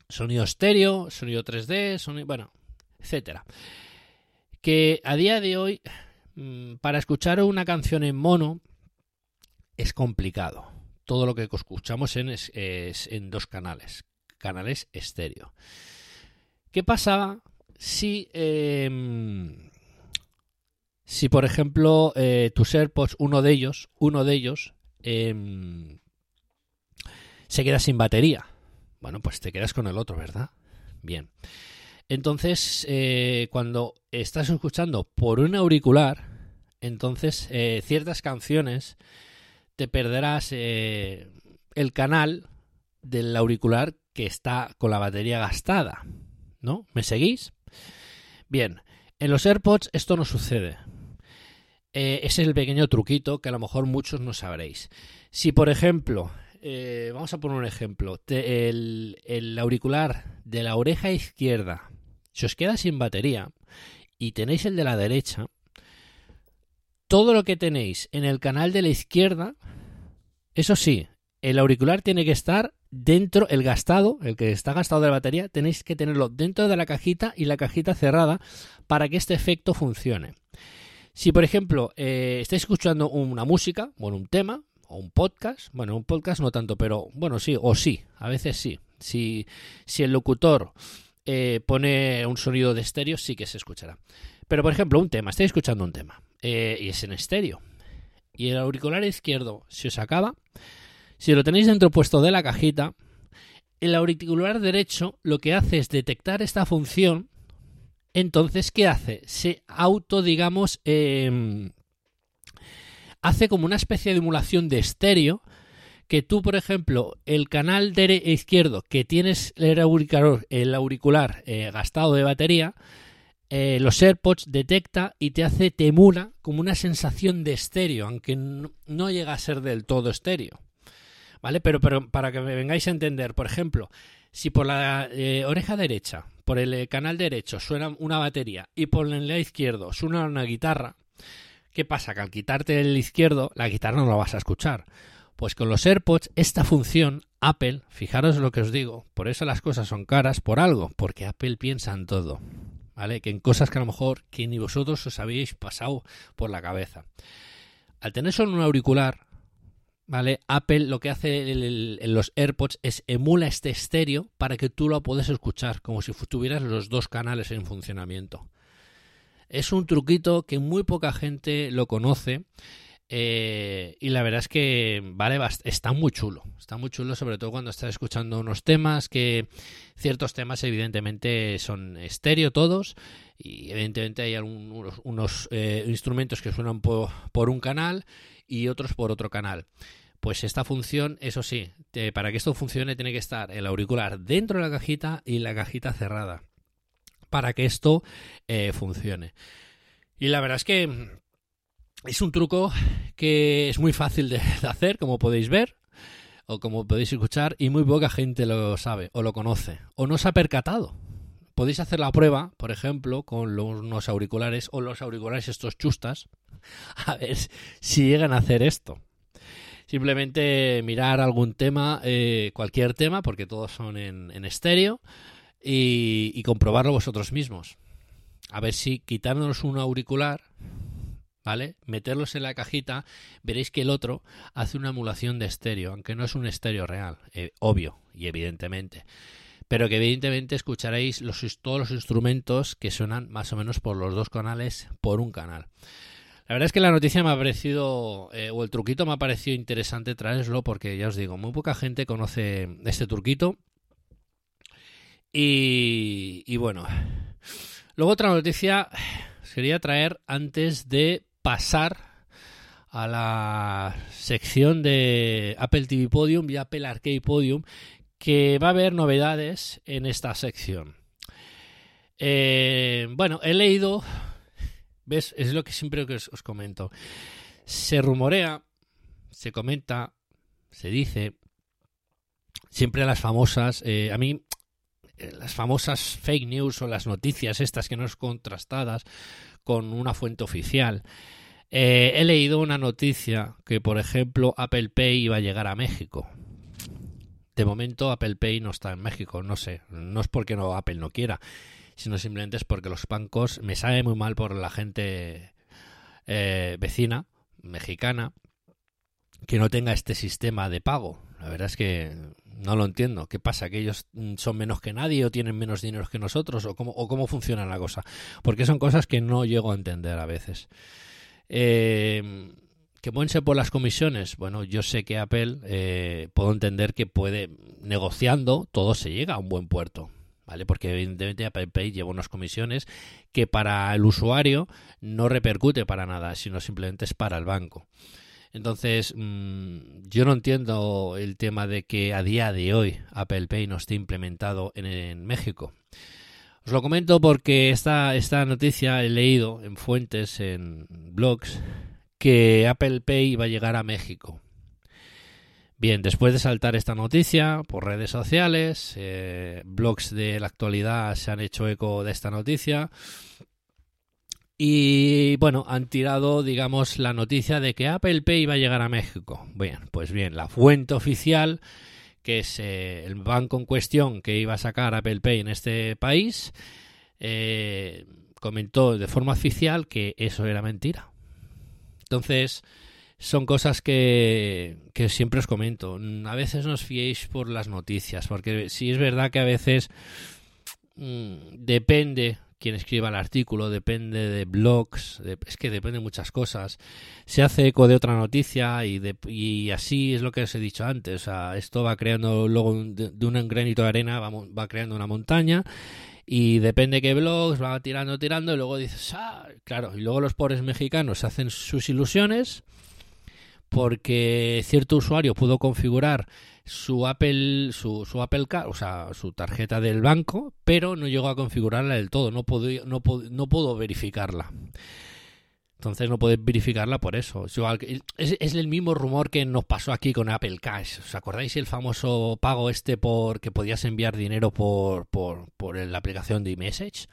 sonido estéreo, sonido 3D, sonido, bueno, etcétera. Que a día de hoy, mm, para escuchar una canción en mono, es complicado. Todo lo que escuchamos en, en dos canales, canales estéreo. ¿Qué pasaba si, eh, si por ejemplo, eh, tus AirPods, uno de ellos, uno de ellos, eh, se queda sin batería? Bueno, pues te quedas con el otro, ¿verdad? Bien. Entonces, eh, cuando estás escuchando por un auricular, entonces eh, ciertas canciones te perderás eh, el canal del auricular que está con la batería gastada. ¿No? ¿Me seguís? Bien, en los AirPods esto no sucede. Eh, ese es el pequeño truquito que a lo mejor muchos no sabréis. Si, por ejemplo, eh, vamos a poner un ejemplo, el auricular de la oreja izquierda se os queda sin batería y tenéis el de la derecha, todo lo que tenéis en el canal de la izquierda, eso sí, el auricular tiene que estar dentro, el gastado, el que está gastado de la batería, tenéis que tenerlo dentro de la cajita y la cajita cerrada para que este efecto funcione. Si, por ejemplo, eh, estáis escuchando una música, bueno, un tema, o un podcast, bueno, un podcast no tanto, pero bueno, sí, o sí, a veces sí. Si, si el locutor eh, pone un sonido de estéreo, sí que se escuchará. Pero, por ejemplo, un tema, estáis escuchando un tema, eh, y es en estéreo, y el auricular izquierdo se os acaba, si lo tenéis dentro puesto de la cajita, el auricular derecho lo que hace es detectar esta función. Entonces, ¿qué hace? Se auto, digamos, eh, hace como una especie de emulación de estéreo. Que tú, por ejemplo, el canal dere- izquierdo que tienes el auricular, el auricular eh, gastado de batería, eh, los AirPods detecta y te hace, te emula como una sensación de estéreo, aunque no, llega a ser del todo estéreo. ¿Vale? Pero, pero para que me vengáis a entender, por ejemplo, si por la eh, oreja derecha, por el eh, canal derecho suena una batería y por el lado izquierdo suena una guitarra, ¿qué pasa? Que al quitarte el izquierdo, la guitarra no la vas a escuchar. Pues con los AirPods, esta función, Apple, fijaros lo que os digo, por eso las cosas son caras por algo, porque Apple piensa en todo. Que en cosas que a lo mejor que ni vosotros os habéis pasado por la cabeza. Al tener solo un auricular, ¿vale? Apple lo que hace en los AirPods es emula este estéreo para que tú lo puedas escuchar, como si tuvieras los dos canales en funcionamiento. Es un truquito que muy poca gente lo conoce. Eh, y la verdad es que vale está muy chulo está muy chulo sobre todo cuando estás escuchando unos temas que ciertos temas evidentemente son estéreo todos y evidentemente hay unos, eh, instrumentos que suenan po- por un canal y otros por otro canal pues esta función, eso sí, para que esto funcione tiene que estar el auricular dentro de la cajita y la cajita cerrada. Para que esto eh, funcione. Y la verdad es que es un truco que es muy fácil de, hacer, como podéis ver, o como podéis escuchar, y muy poca gente lo sabe, o lo conoce, o no se ha percatado. Podéis hacer la prueba, por ejemplo, con los, unos auriculares o los auriculares estos chustas, [laughs] a ver si llegan a hacer esto. Simplemente mirar algún tema, eh, cualquier tema, porque todos son en, en estéreo, y, y comprobarlo vosotros mismos. A ver si quitándonos un auricular, ¿vale? Meterlos en la cajita, veréis que el otro hace una emulación de estéreo, aunque no es un estéreo real, eh, obvio y evidentemente. Pero que evidentemente escucharéis los, todos los instrumentos que suenan más o menos por los dos canales por un canal. La verdad es que la noticia me ha parecido, eh, o el truquito me ha parecido interesante traerlo porque ya os digo, muy poca gente conoce este truquito. Y, y bueno, luego otra noticia quería traer antes de pasar a la sección de Apple TV Podium y Apple Arcade Podium, que va a haber novedades en esta sección. Eh, bueno, he leído ¿Ves? Es lo que siempre os, os comento. Se rumorea, se comenta, se dice, siempre las famosas, eh, a mí, eh, las famosas fake news o las noticias estas que no es contrastadas con una fuente oficial. Eh, he leído una noticia que, por ejemplo, Apple Pay iba a llegar a México. De momento Apple Pay no está en México, no sé, no es porque no Apple no quiera, sino simplemente es porque los bancos me sabe muy mal por la gente eh, vecina, mexicana, que no tenga este sistema de pago. La verdad es que no lo entiendo. ¿Qué pasa? ¿Que ellos son menos que nadie o tienen menos dinero que nosotros? ¿O cómo, o cómo funciona la cosa? Porque son cosas que no llego a entender a veces. Eh, ¿Que pueden ser por las comisiones? Bueno, yo sé que Apple, eh, puedo entender que puede, negociando, todo se llega a un buen puerto. ¿vale? Porque evidentemente Apple Pay lleva unas comisiones que para el usuario no repercute para nada, sino simplemente es para el banco. Entonces, mmm, yo no entiendo el tema de que a día de hoy Apple Pay no esté implementado en, en México. Os lo comento porque esta, esta noticia he leído en fuentes, en blogs, que Apple Pay va a llegar a México. Bien, después de saltar esta noticia por redes sociales, eh, blogs de la actualidad se han hecho eco de esta noticia y bueno, han tirado, digamos, la noticia de que Apple Pay va a llegar a México. Bien, pues bien, la fuente oficial, que es eh, el banco en cuestión que iba a sacar Apple Pay en este país, eh, comentó de forma oficial que eso era mentira. Entonces, son cosas que, que, siempre os comento. A veces no os fiéis por las noticias, porque sí es verdad que a veces mmm, depende quien escriba el artículo, depende de blogs, de, es que depende de muchas cosas. Se hace eco de otra noticia y, de, y así es lo que os he dicho antes. O sea, esto va creando luego de, un granito de arena, va, va creando una montaña y depende qué blogs va tirando, tirando y luego dices, ah, claro, y luego los pobres mexicanos hacen sus ilusiones porque cierto usuario pudo configurar su Apple su, su Apple Card, o sea, su tarjeta del banco, pero no llegó a configurarla del todo, no pudo, no pudo, no pudo verificarla. Entonces no podéis verificarla por eso. Es, es, el mismo rumor que nos pasó aquí con Apple Cash. ¿Os acordáis el famoso pago este por que podías enviar dinero por, por, por la aplicación de iMessage?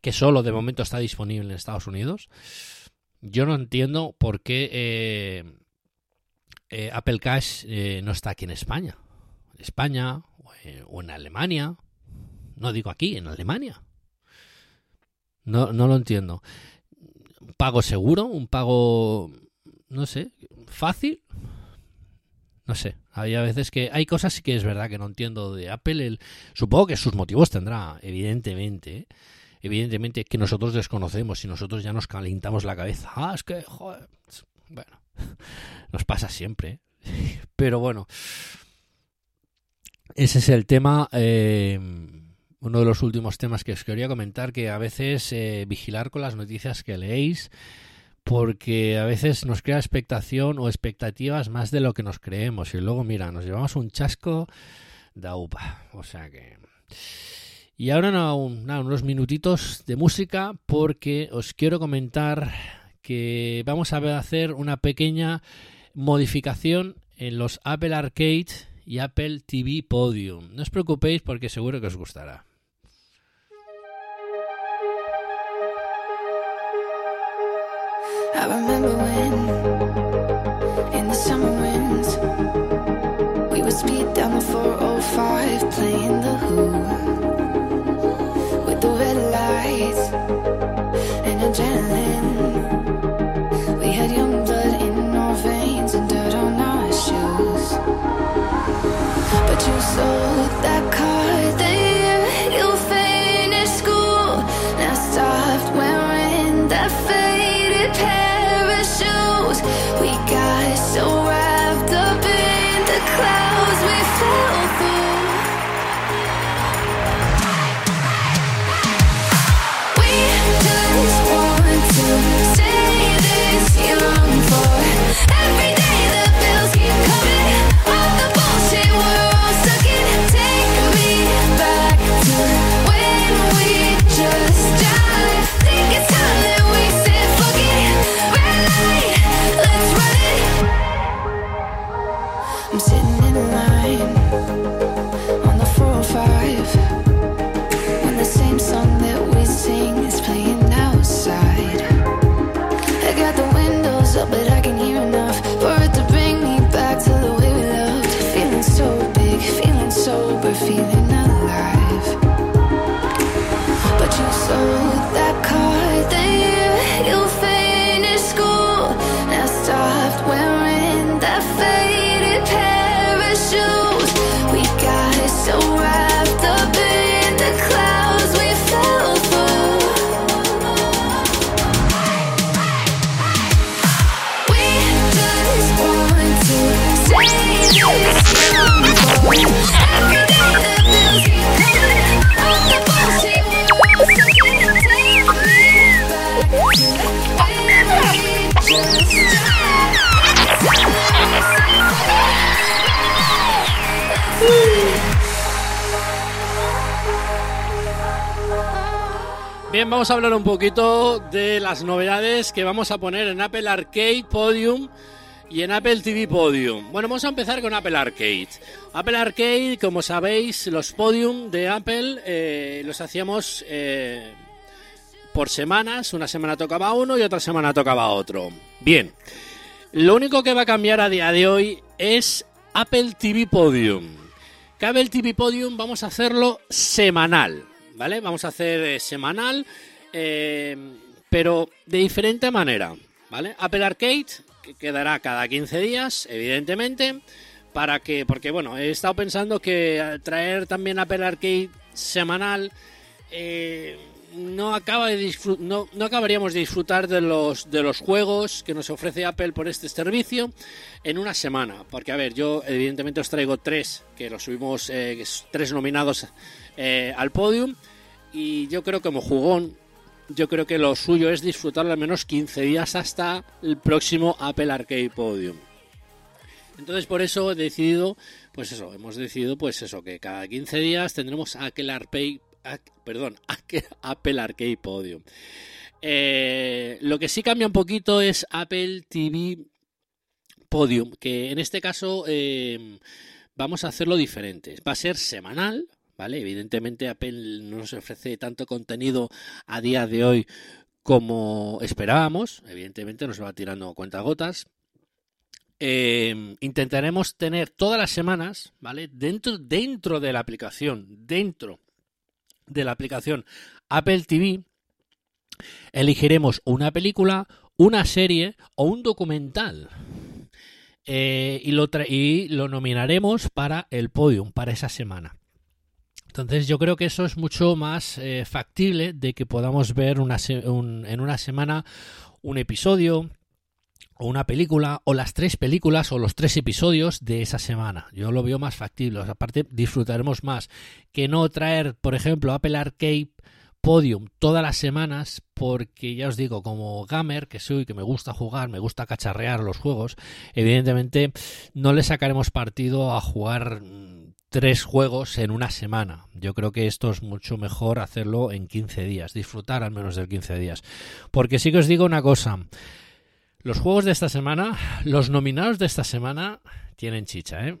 Que solo de momento está disponible en Estados Unidos. Yo no entiendo por qué eh, eh, Apple Cash eh, no está aquí en España. En España o en, Alemania. No digo aquí, en Alemania. No, no lo entiendo. ¿Un pago seguro? ¿Un pago, no sé, fácil? No sé. Hay a veces que hay cosas que es verdad que no entiendo de Apple. El, supongo que sus motivos tendrá, evidentemente. ¿eh? Evidentemente que nosotros desconocemos y nosotros ya nos calentamos la cabeza. Ah, es que, joder. Bueno, [laughs] nos pasa siempre. ¿eh? [laughs] Pero bueno, ese es el tema. eh, uno de los últimos temas que os quería comentar, que a veces eh, vigilar con las noticias que leéis, porque a veces nos crea expectación o expectativas más de lo que nos creemos. Y luego, mira, nos llevamos un chasco de upa. O sea que... Y ahora no, nada, unos minutitos de música porque os quiero comentar que vamos a hacer una pequeña modificación en los Apple Arcade y Apple TV Podium. No os preocupéis porque seguro que os gustará. We speed down the 405 playing the Who. With the red lights parachute. We got so right. Feeling Vamos a hablar un poquito de las novedades que vamos a poner en Apple Arcade Podium y en Apple TV Podium. Bueno, vamos a empezar con Apple Arcade. Apple Arcade, como sabéis, los Podium de Apple eh, los hacíamos eh, por semanas. Una semana tocaba uno y otra semana tocaba otro. Bien, lo único que va a cambiar a día de hoy es Apple TV Podium. Que Apple TV Podium vamos a hacerlo semanal, ¿vale? Vamos a hacer eh, semanal, eh, pero de diferente manera, ¿vale? Apple Arcade que quedará cada 15 días, evidentemente, para que, porque bueno, he estado pensando que traer también Apple Arcade semanal eh, no acaba de no, no acabaríamos de disfrutar de los de los juegos que nos ofrece Apple por este servicio en una semana porque a ver yo evidentemente os traigo tres que los subimos tres nominados eh, al podium y yo creo que como jugón yo creo que lo suyo es disfrutarlo al menos 15 días hasta el próximo Apple Arcade Podium entonces por eso he decidido, pues eso, hemos decidido pues eso, que cada 15 días tendremos Apple Arcade, perdón, [laughs] Apple Arcade Podium. Eh, lo que sí cambia un poquito es Apple TV Podium, que en este caso eh, vamos a hacerlo diferente. Va a ser semanal, ¿vale? Evidentemente Apple no nos ofrece tanto contenido a día de hoy como esperábamos. Evidentemente nos va tirando cuentagotas. Eh, intentaremos tener todas las semanas, ¿vale? Dentro, de la aplicación, dentro de la aplicación Apple TV, elegiremos una película, una serie o un documental. Eh, y, lo y lo nominaremos para el podium, para esa semana. Entonces yo creo que eso es mucho más eh, factible de que podamos ver una se- un- en una semana un episodio o una película o las tres películas o los tres episodios de esa semana. Yo lo veo más factible. Aparte disfrutaremos más que no traer, por ejemplo, Apple Arcade Podium todas las semanas porque ya os digo, como gamer que soy, que me gusta jugar, me gusta cacharrear los juegos, evidentemente no le sacaremos partido a jugar mm, tres juegos en una semana. Yo creo que esto es mucho mejor hacerlo en 15 días, disfrutar al menos del 15 días. Porque sí que os digo una cosa, los juegos de esta semana, los nominados de esta semana tienen chicha, ¿eh?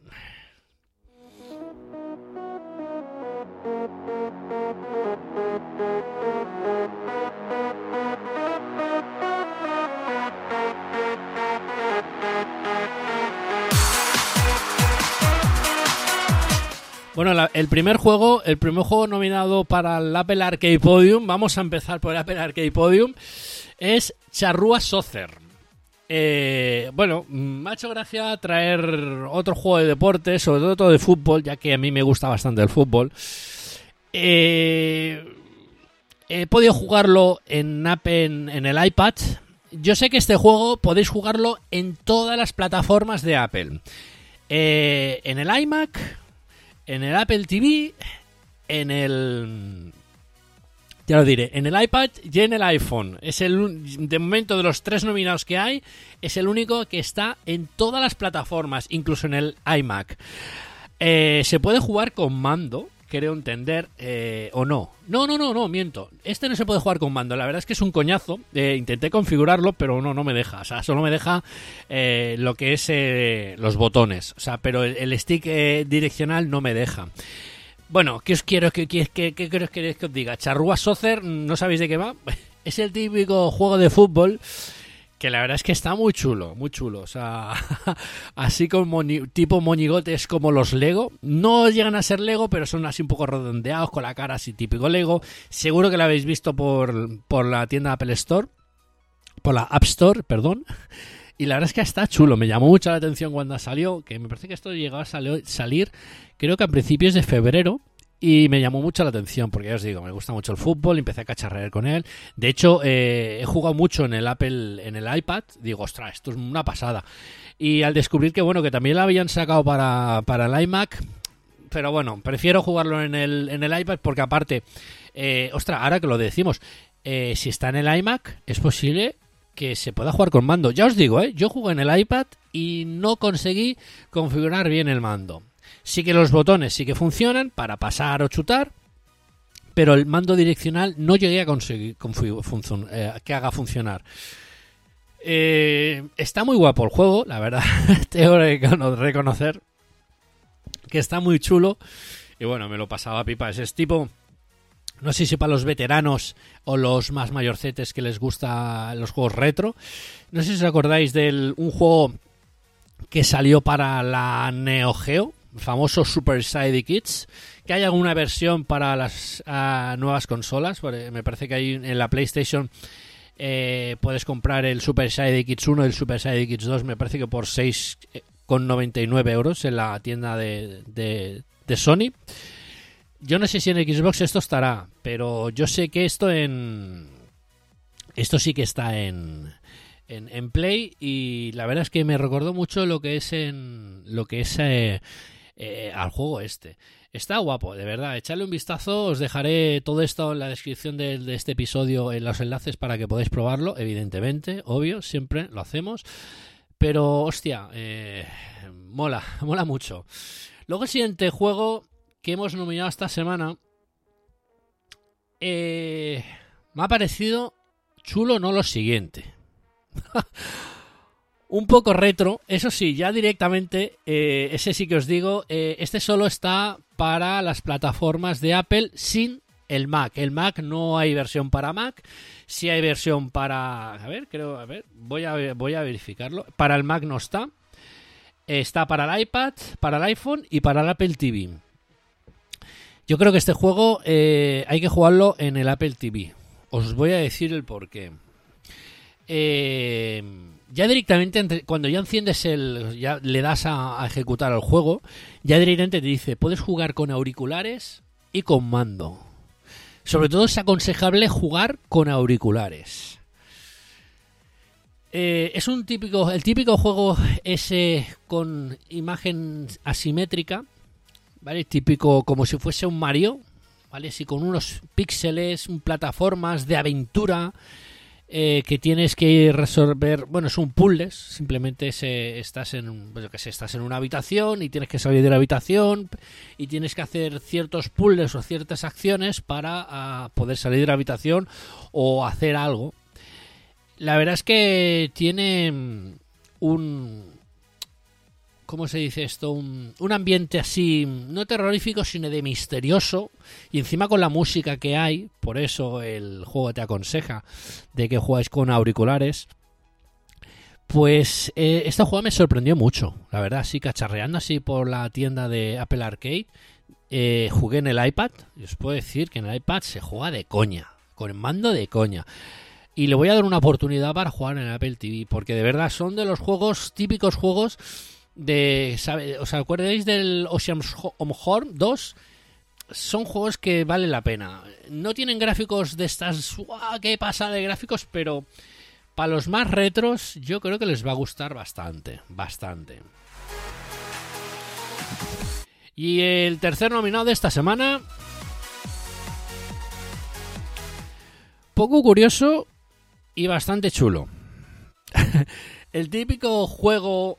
Bueno, el primer juego, el primer juego nominado para el Apple Arcade Podium, vamos a empezar por el Apple Arcade Podium, es Charrúa Soccer. Eh, bueno, me ha hecho gracia traer otro juego de deporte, sobre todo de fútbol, ya que a mí me gusta bastante el fútbol. Eh, he podido jugarlo en, Apple, en, en el iPad. Yo sé que este juego podéis jugarlo en todas las plataformas de Apple. Eh, en el iMac, en el Apple TV, en el... Ya lo diré, en el iPad y en el iPhone. Es el de momento de los tres nominados que hay, es el único que está en todas las plataformas, incluso en el iMac. Eh, se puede jugar con mando, creo entender, eh, o no. No, no, no, no, miento. Este no se puede jugar con mando. La verdad es que es un coñazo. Eh, intenté configurarlo, pero no, no me deja. O sea, solo me deja eh, lo que es eh, los botones. O sea, pero el, stick eh, direccional no me deja. Bueno, ¿qué os quiero que, que, que, que os diga? Charrúa Soccer, ¿no sabéis de qué va? [laughs] Es el típico juego de fútbol que la verdad es que está muy chulo, muy chulo. O sea, [laughs] así como tipo moñigotes como los Lego. No llegan a ser Lego, pero son así un poco redondeados con la cara así típico Lego. Seguro que lo habéis visto por, por la tienda Apple Store. Por la App Store, perdón. Y la verdad es que está chulo. Me llamó mucho la atención cuando salió. Que me parece que esto llegó a sali- salir, creo que a principios de febrero. Y me llamó mucho la atención, porque ya os digo, me gusta mucho el fútbol, empecé a cacharrear con él. De hecho, eh, he jugado mucho en el Apple, en el iPad. Digo, ostras, esto es una pasada. Y al descubrir que, bueno, que también lo habían sacado para, para el iMac, pero bueno, prefiero jugarlo en el, en el iPad porque aparte, eh, ostras, ahora que lo decimos, eh, si está en el iMac, es posible que se pueda jugar con mando. Ya os digo, ¿eh? yo jugué en el iPad y no conseguí configurar bien el mando. Sí que los botones sí que funcionan para pasar o chutar, pero el mando direccional no llegué a conseguir eh, que haga funcionar. Eh, está muy guapo el juego, la verdad. [laughs] Tengo que recono- reconocer que está muy chulo. Y bueno, me lo pasaba pipa. Ese es tipo. No sé si para los veteranos o los más mayorcetes que les gusta los juegos retro. No sé si os acordáis de un juego que salió para la Neo Geo, famoso Super Side Kids. Que hay alguna versión para las ah, nuevas consolas. Me parece que hay en la PlayStation eh, puedes comprar el Super Sidekicks 1 y el Super Sidekicks 2, me parece que por 6,99 euros en la tienda de, de, de Sony. Yo no sé si en Xbox esto estará, pero yo sé que esto en... Esto sí que está en, en, en Play y la verdad es que me recordó mucho lo que es en lo que es eh, eh, al juego este. Está guapo, de verdad. Echadle un vistazo. Os dejaré todo esto en la descripción de, este episodio, en los enlaces para que podáis probarlo. Evidentemente, obvio, siempre lo hacemos. Pero, hostia, eh, mola, [laughs] mola mucho. Luego el siguiente juego que hemos nominado esta semana eh, me ha parecido chulo, no lo siguiente. [laughs] un poco retro, eso sí, ya directamente, eh, ese sí que os digo, eh, este solo está para las plataformas de Apple sin el Mac. El Mac no hay versión para Mac, sí hay versión para, a ver, creo, a ver, voy a, voy a verificarlo. Para el Mac no está, está para el iPad, para el iPhone y para el Apple TV. Yo creo que este juego eh, hay que jugarlo en el Apple TV. Os voy a decir el porqué. Eh, ya directamente, entre- cuando ya enciendes el. ya le das a, ejecutar el juego, ya directamente te dice: puedes jugar con auriculares y con mando. Sobre todo es aconsejable jugar con auriculares. Eh, es un típico, el típico juego ese con imagen asimétrica, ¿vale? Típico como si fuese un Mario, ¿vale? Así con unos píxeles, plataformas de aventura eh, que tienes que resolver. Bueno, es un puzzle, simplemente se, estás en, un- pues qué sé, estás en una habitación y tienes que salir de la habitación y tienes que hacer ciertos puzzles o ciertas acciones para ah, poder salir de la habitación o hacer algo. La verdad es que tiene mm, un. ¿Cómo se dice esto? Un, un ambiente así, no terrorífico, sino de misterioso. Y encima con la música que hay, por eso el juego te aconseja de que jugáis con auriculares. Pues eh, juego me sorprendió mucho, la verdad, así cacharreando así por la tienda de Apple Arcade. eh, jugué en el iPad y os puedo decir que en el iPad se juega de coña, con el mando de coña. Y le voy a dar una oportunidad para jugar en Apple TV, porque de verdad son de los juegos, típicos juegos de... ¿Os acordáis del Ocean's Horn 2? Son juegos que valen la pena. No tienen gráficos de estas... ¡guau! ¿Qué pasa de gráficos? Pero para los más retros yo creo que les va a gustar bastante, bastante. Y el tercer nominado de esta semana... Poco curioso y bastante chulo. [laughs] el típico juego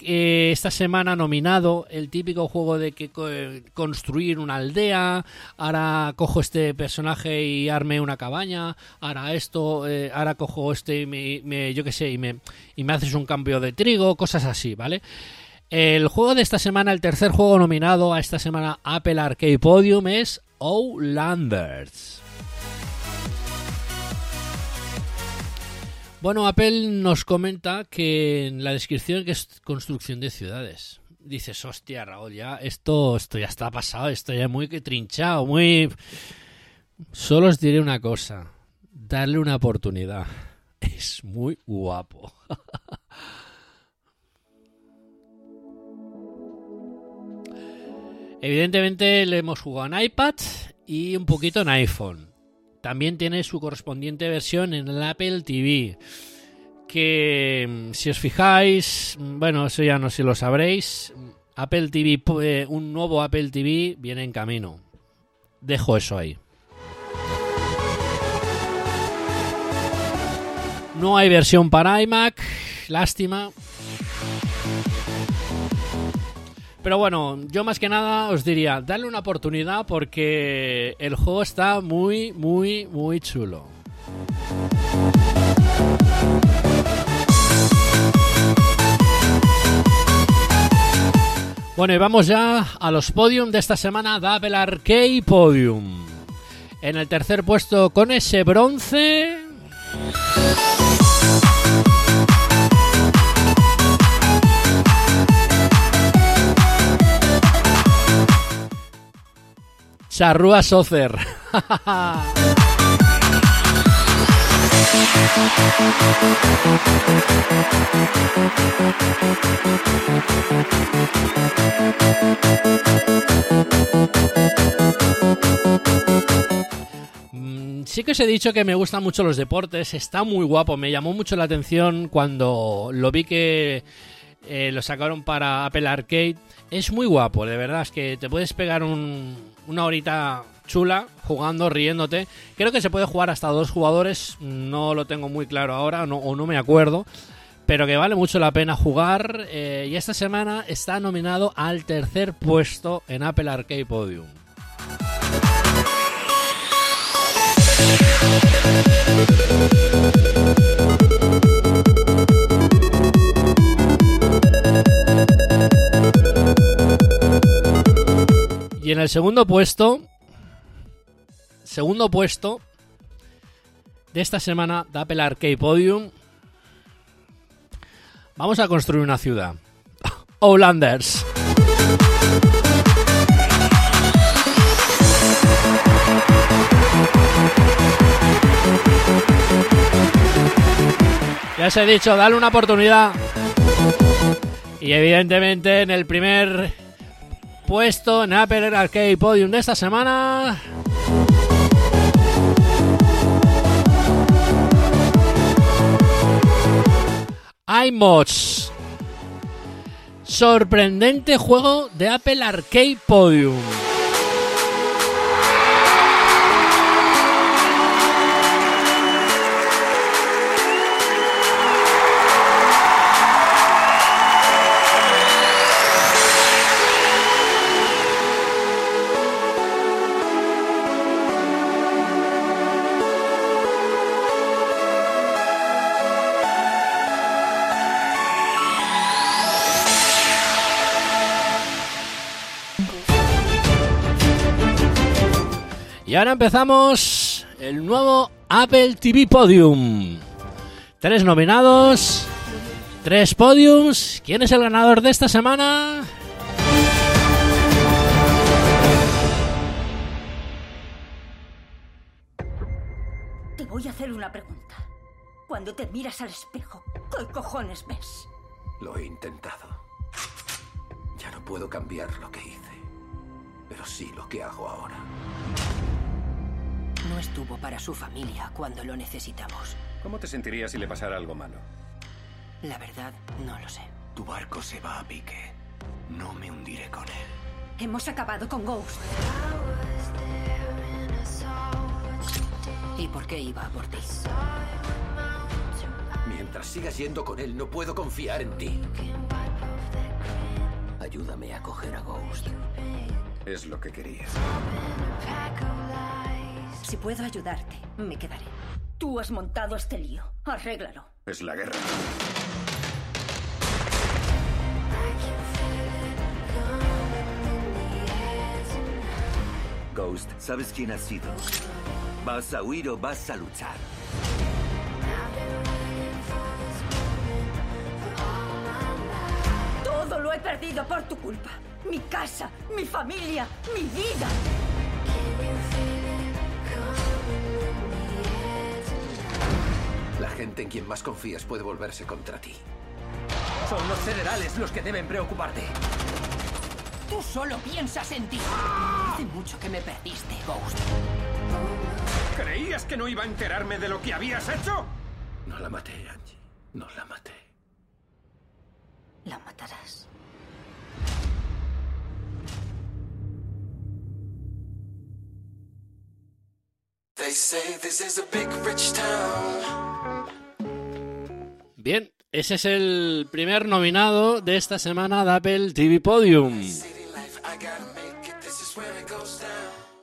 que esta semana nominado, el típico juego de que co- construir una aldea, ahora cojo este personaje y arme una cabaña, ahora esto, eh, ahora cojo este y me, me- yo qué sé, y me, y me haces un cambio de trigo, cosas así, ¿vale? El juego de esta semana, el tercer juego nominado a esta semana Apple Arcade Podium es Outlanders. Bueno, Apple nos comenta que en la descripción que es construcción de ciudades. Dices, hostia, Raúl, ya esto, esto ya está pasado, esto ya muy que trinchado, muy... Solo os diré una cosa, darle una oportunidad. [laughs] Es muy guapo. [laughs] Evidentemente le hemos jugado en iPad y un poquito en iPhone. También tiene su correspondiente versión en el Apple TV. Que si os fijáis, bueno, eso ya no sé si lo sabréis. Apple TV, eh, un nuevo Apple TV viene en camino. Dejo eso ahí. No hay versión para iMac, lástima. Pero bueno, yo más que nada os diría, darle una oportunidad porque el juego está muy, muy, muy chulo. Bueno, y vamos ya a los podium de esta semana, Double Arcade Podium. En el tercer puesto con ese bronce... Charrúa Socer. Mm, Sí que os he dicho que me gustan mucho los deportes, está muy guapo, me llamó mucho la atención cuando lo vi que eh, lo sacaron para Apple Arcade. Es muy guapo, de verdad, es que te puedes pegar un- una horita chula jugando, riéndote. Creo que se puede jugar hasta dos jugadores, no lo tengo muy claro ahora o no me acuerdo. Pero que vale mucho la pena jugar eh, y esta semana está nominado al tercer puesto en Apple Arcade Podium. Y en el segundo puesto, segundo puesto de esta semana de Apple Arcade Podium, vamos a construir una ciudad. [laughs] Holanders. Ya os he dicho, dale una oportunidad. Y evidentemente en el primer puesto en Apple Arcade Podium de esta semana. iMods. Sorprendente juego de Apple Arcade Podium. Y ahora empezamos el nuevo Apple TV Podium. Tres nominados, tres podiums. ¿Quién es el ganador de esta semana? Te voy a hacer una pregunta. Cuando te miras al espejo, ¿qué cojones ves? Lo he intentado. Ya no puedo cambiar lo que hice, pero sí lo que hago ahora. No estuvo para su familia cuando lo necesitamos. ¿Cómo te sentirías si le pasara algo malo? La verdad, no lo sé. Tu barco se va a pique. No me hundiré con él. Hemos acabado con Ghost. ¿Y por qué iba por ti? Mientras sigas yendo con él, no puedo confiar en ti. Ayúdame a coger a Ghost. Es lo que querías. Si puedo ayudarte, me quedaré. Tú has montado este lío. Arréglalo. Es la guerra. Ghost, ¿sabes quién has sido? ¿Vas a huir o vas a luchar? Todo lo he perdido por tu culpa. Mi casa, mi familia, mi vida. La gente en quien más confías puede volverse contra ti. Son los generales los que deben preocuparte. Tú solo piensas en ti. Hace mucho que me perdiste, Ghost. ¿Creías que no iba a enterarme de lo que habías hecho? No la maté, Angie. No la maté. La matarás. Bien, ese es el primer nominado de esta semana de Apple TV Podium.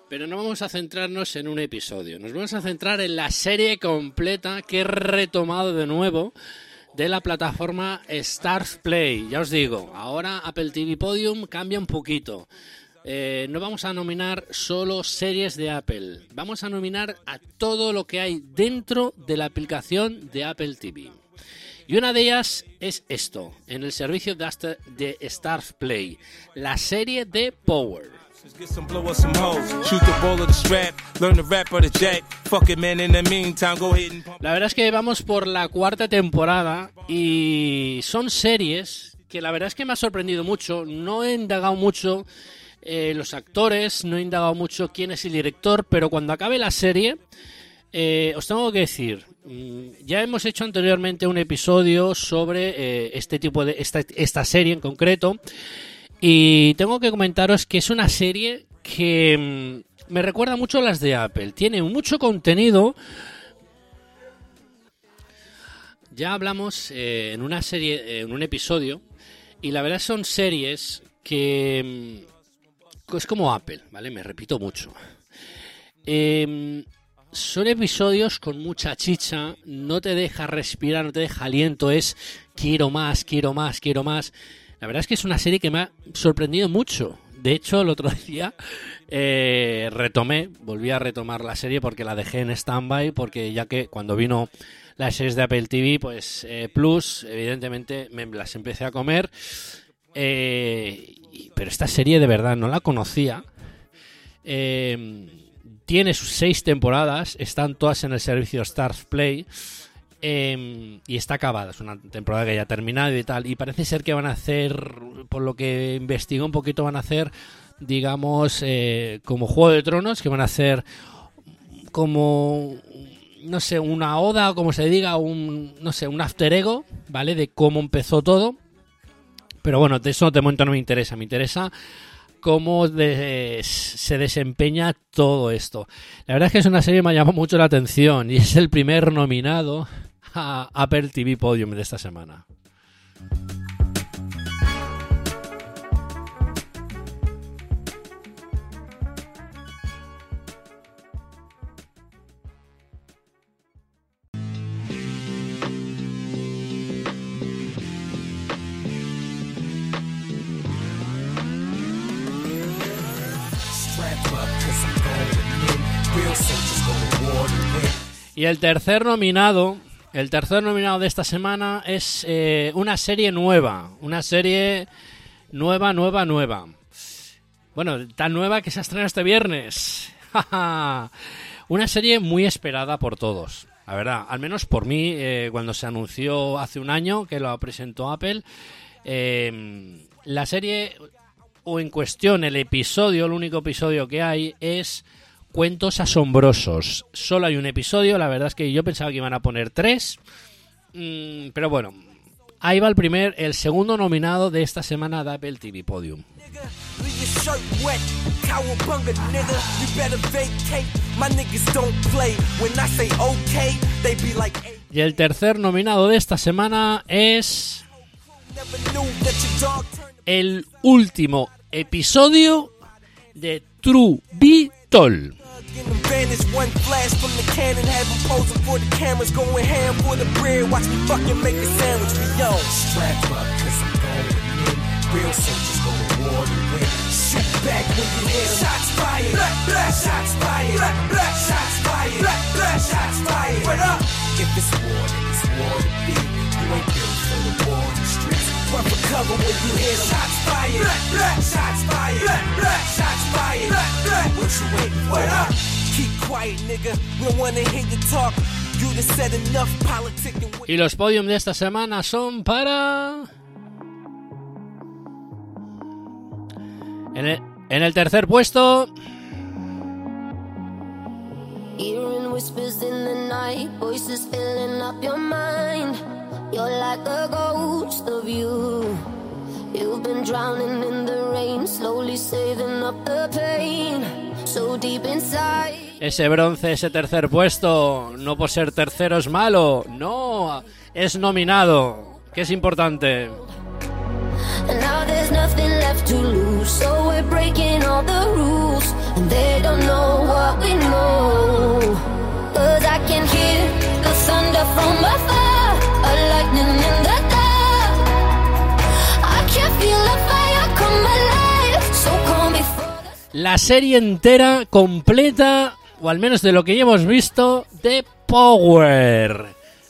Pero no vamos a centrarnos en un episodio, nos vamos a centrar en la serie completa que he retomado de nuevo de la plataforma Stars Play. Ya os digo, ahora Apple TV Podium cambia un poquito. Eh, no vamos a nominar solo series de Apple, vamos a nominar a todo lo que hay dentro de la aplicación de Apple TV. Y una de ellas es esto, en el servicio de, Stars Play, la serie de Power. Get some blow up some hoes, shoot the ball of the strap, learn the rap of the jack. Fuck it, man. In the meantime, go ahead and. La verdad es que vamos por la cuarta temporada y son series que la verdad es que me ha sorprendido mucho. No he indagado mucho eh, los actores, no he indagado mucho quién es el director, pero cuando acabe la serie, eh, os tengo que decir, mm, ya hemos hecho anteriormente un episodio sobre eh, este tipo de esta, serie en concreto y tengo que comentaros que es una serie que mm, me recuerda mucho a las de Apple. Tiene mucho contenido. Ya hablamos en una serie, en un episodio, y la verdad son series que mm, es como Apple, ¿vale? Me repito mucho. Em, son episodios con mucha chicha, no te deja respirar, no te deja aliento, es quiero más, quiero más, quiero más. La verdad es que es una serie que me ha sorprendido mucho. De hecho, el otro [laughs] día eh, retomé, volví a retomar la serie porque la dejé en stand-by, porque ya que cuando vino las series de Apple TV, pues eh, Plus, evidentemente me las empecé a comer. Eh, pero esta serie de verdad no la conocía. Eh, tiene sus seis temporadas, están todas en el servicio Stars Play. Eh, y está acabada, es una temporada que ya ha terminado y tal. Y parece ser que van a hacer, por lo que investigo un poquito, van a hacer, digamos, eh, como Juego de Tronos, que van a hacer como, no sé, una oda, o como se diga, un, no sé, un after ego, ¿vale? De cómo empezó todo. Pero bueno, de eso de momento no me interesa, me interesa cómo de- se desempeña todo esto. La verdad es que es una serie que me llamó mucho la atención y es el primer nominado a Apple TV Podium de esta semana. Y el tercer nominado, el tercer nominado de esta semana es eh, una serie nueva, una serie nueva, nueva, nueva. Bueno, tan nueva que se estrena este viernes. [laughs] una serie muy esperada por todos. La verdad, al menos por mí, eh, cuando se anunció hace un año que lo presentó Apple, eh, la serie, o en cuestión el episodio, el único episodio que hay es Cuentos Asombrosos. Solo hay un episodio, la verdad es que yo pensaba que iban a poner tres, Mm, pero bueno, ahí va el primer, el segundo nominado de esta semana de Apple TV Podium. Y el tercer nominado de esta semana es el último episodio de True Beetle. In them vanish. One flash from the cannon, have them posing for the cameras, going ham for the bread. Watch me fucking make a sandwich. We on. Strap up, cause I'm going in. Real soldiers go to war to win. Shoot back when you hear. Shots fired. Black, black, shots fired. Black, black, shots fired. Black, black, shots fired. What up? If it's war, then it's war to be. You ain't built for the war in the streets. Run for cover when you hear them. Shots fired. Black, black, shots fired. Black, black, shots fired. Black, black, what you waiting for? What up? Keep quiet, nigga. We don't wanna hear you talk. You done said enough politicking. with- Y los podium de esta semana son para... En el, en el tercer puesto, Hearing whispers in the night, voices filling up your mind. You're like a ghost of you. You've been drowning in the rain, slowly saving up the pain. So deep inside. ese bronce, ese tercer puesto, no por ser tercero es malo, no, es nominado, que es importante. And now there's nothing left to lose. So we're breaking all the rules. And they don't know what we know. Cause I can hear the thunder from afar. La serie entera, completa, o al menos de lo que ya hemos visto, de Power.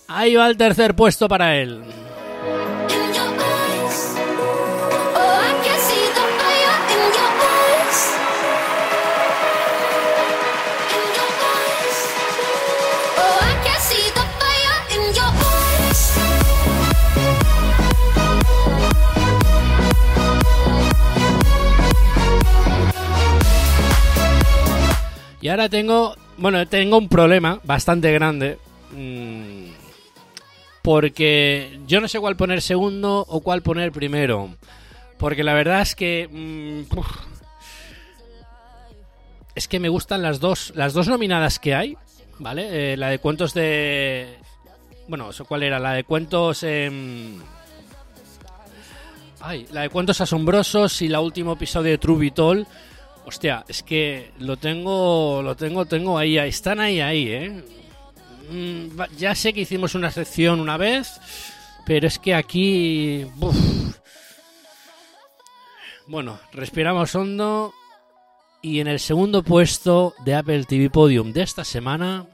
Ahí va el tercer puesto para él. Y ahora tengo, bueno, tengo un problema bastante grande. mm, porque yo no sé cuál poner segundo o cuál poner primero. Porque la verdad es que... mm, uf, es que me gustan las dos, las dos nominadas que hay, ¿vale? Eh, la de cuentos de... Bueno, ¿eso ¿cuál era? La de cuentos... Ay, la de cuentos asombrosos y la último episodio de True. Hostia, es que lo tengo, lo tengo, tengo ahí, están ahí, ahí, ¿eh? Mm, ya sé que hicimos una sección una vez, pero es que aquí... Bueno, respiramos hondo y en el segundo puesto de Apple TV Podium de esta semana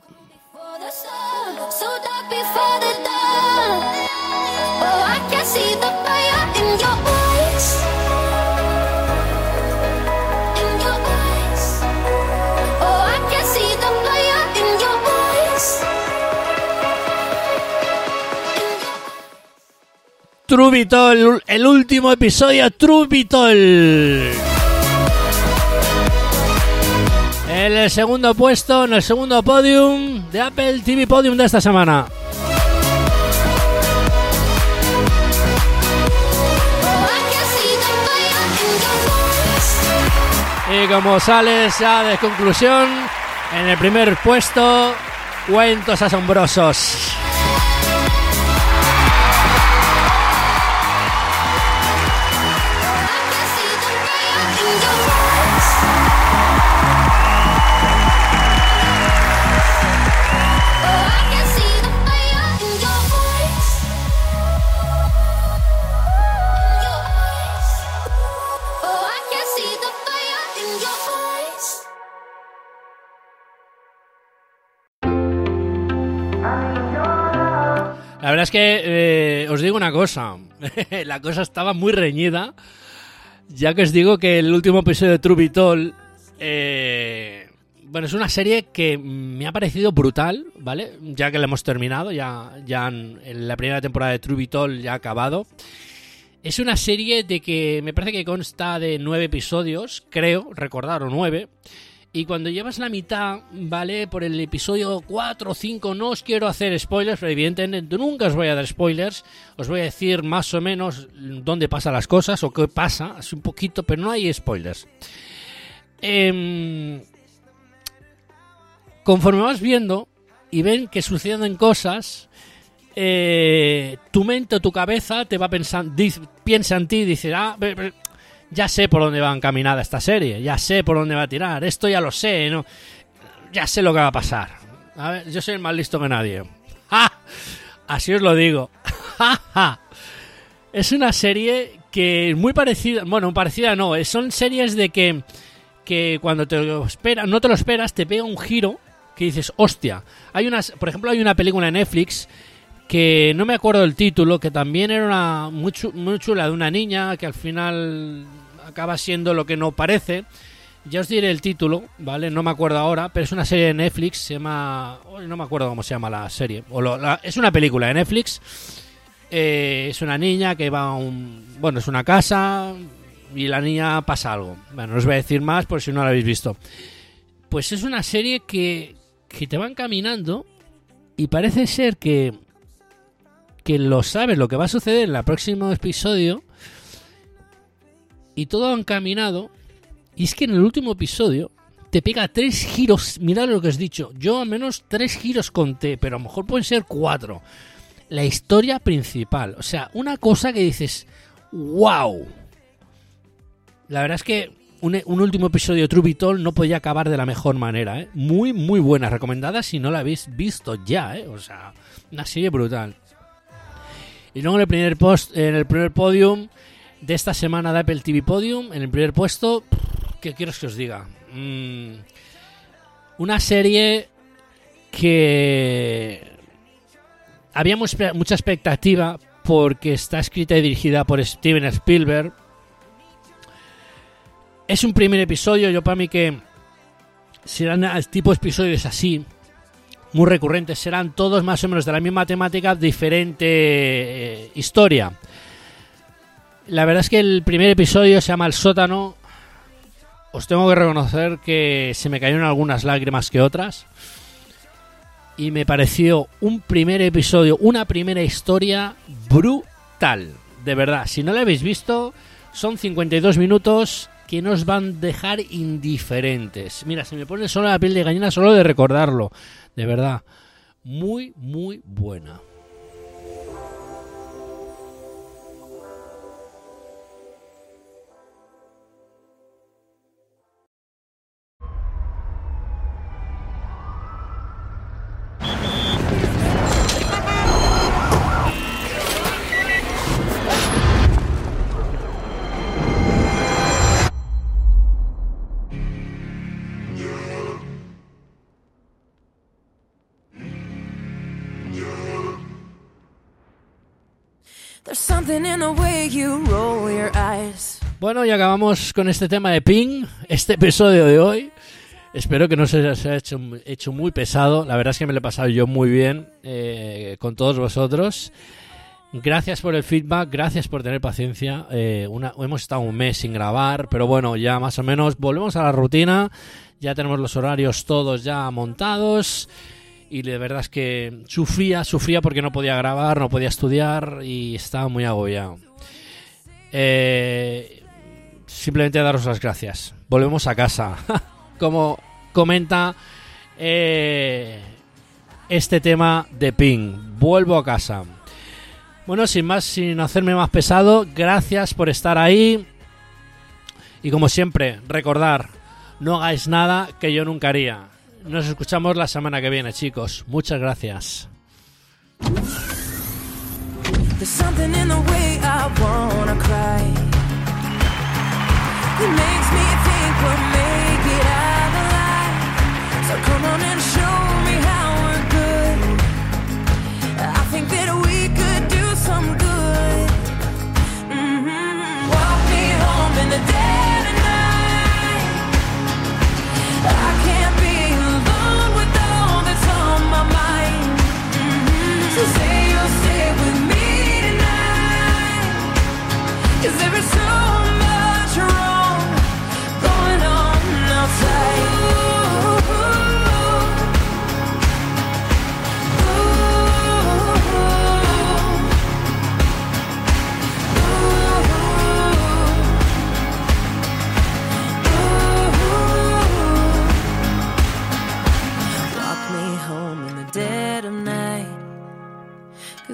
Trubitol, el último episodio Trubitol. En el segundo puesto, en el segundo podium de Apple TV Podium de esta semana. Y como sales ya de conclusión, en el primer puesto, cuentos asombrosos. Que eh, os digo una cosa, [laughs] la cosa estaba muy reñida, ya que os digo que el último episodio de Trubitol, eh, bueno, es una serie que me ha parecido brutal, ¿vale? Ya que la hemos terminado, ya, ya en, la primera temporada de Trubitol ya ha acabado. Es una serie de que me parece que consta de nueve episodios, creo, recordar, o nueve. Y cuando llevas la mitad, ¿vale? Por el episodio 4 o 5, no os quiero hacer spoilers, pero evidentemente nunca os voy a dar spoilers. Os voy a decir más o menos dónde pasan las cosas o qué pasa, así un poquito, pero no hay spoilers. Em, conforme vas viendo y ven que suceden cosas, eh, tu mente o tu cabeza te va pensando, piensa en ti y dice, ah, ya sé por dónde va encaminada esta serie, ya sé por dónde va a tirar, esto ya lo sé, ¿no? ya sé lo que va a pasar. A ver, yo soy el más listo que nadie. ¡Ja! [laughs] Así os lo digo. [laughs] Es una serie que es muy parecida, bueno, parecida no, es- son series de que, que cuando te lo esperas, no te lo esperas, te pega un giro que dices, hostia. Hay unas, por ejemplo, hay una película en Netflix que no me acuerdo del título, que también era una muy, muy chula de una niña que al final acaba siendo lo que no parece. Ya os diré el título, ¿vale? No me acuerdo ahora, pero es una serie de Netflix, se llama... No me acuerdo cómo se llama la serie. O lo- es una película de Netflix. Eh, es una niña que va a un... Bueno, es una casa y la niña pasa algo. Bueno, no os voy a decir más por si no la habéis visto. Pues es una serie que, que te van caminando y parece ser que que lo sabes lo que va a suceder en el próximo episodio y todo ha encaminado y es que en el último episodio te pega tres giros mirad lo que os he dicho yo al menos tres giros conté pero a lo mejor pueden ser cuatro la historia principal o sea una cosa que dices wow la verdad es que un, un último episodio de Trubitol no podía acabar de la mejor manera ¿eh? muy muy buena recomendada si no la habéis visto ya ¿eh? o sea una serie brutal y luego en el primer post, en el primer podium de esta semana de Apple TV Podium, en el primer puesto, ¿qué quiero que os diga? Mm, una serie que espe- mucha expectativa porque está escrita y dirigida por Steven Spielberg. Es un primer episodio, yo para mí que serán eh, tipo episodios así, muy recurrentes, serán todos más o menos de la misma temática, diferente eh, historia. La verdad es que el primer episodio se llama El sótano. Os tengo que reconocer que se me cayeron algunas lágrimas que otras. Y me pareció un primer episodio, una primera historia brutal. De verdad, si no la habéis visto, son 52 minutos que nos van a dejar indiferentes. Mira, se me pone solo la piel de gallina solo de recordarlo. De verdad, muy, muy buena. Bueno, y acabamos con este tema de Ping, este episodio de hoy. Espero que no se haya hecho, muy pesado. La verdad es que me lo he pasado yo muy bien eh, con todos vosotros. Gracias por el feedback, gracias por tener paciencia. Eh, hemos estado un mes sin grabar, pero bueno, ya más o menos volvemos a la rutina. Ya tenemos los horarios todos ya montados. Y de verdad es que sufría, sufría porque no podía grabar, no podía estudiar y estaba muy agobiado. Eh, simplemente daros las gracias. Volvemos a casa. [laughs] Como comenta eh, este tema de Ping. Vuelvo a casa. Bueno, sin más, sin hacerme más pesado, gracias por estar ahí. Y como siempre, recordar, no hagáis nada que yo nunca haría. Nos escuchamos la semana que viene, chicos. Muchas gracias.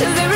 Is there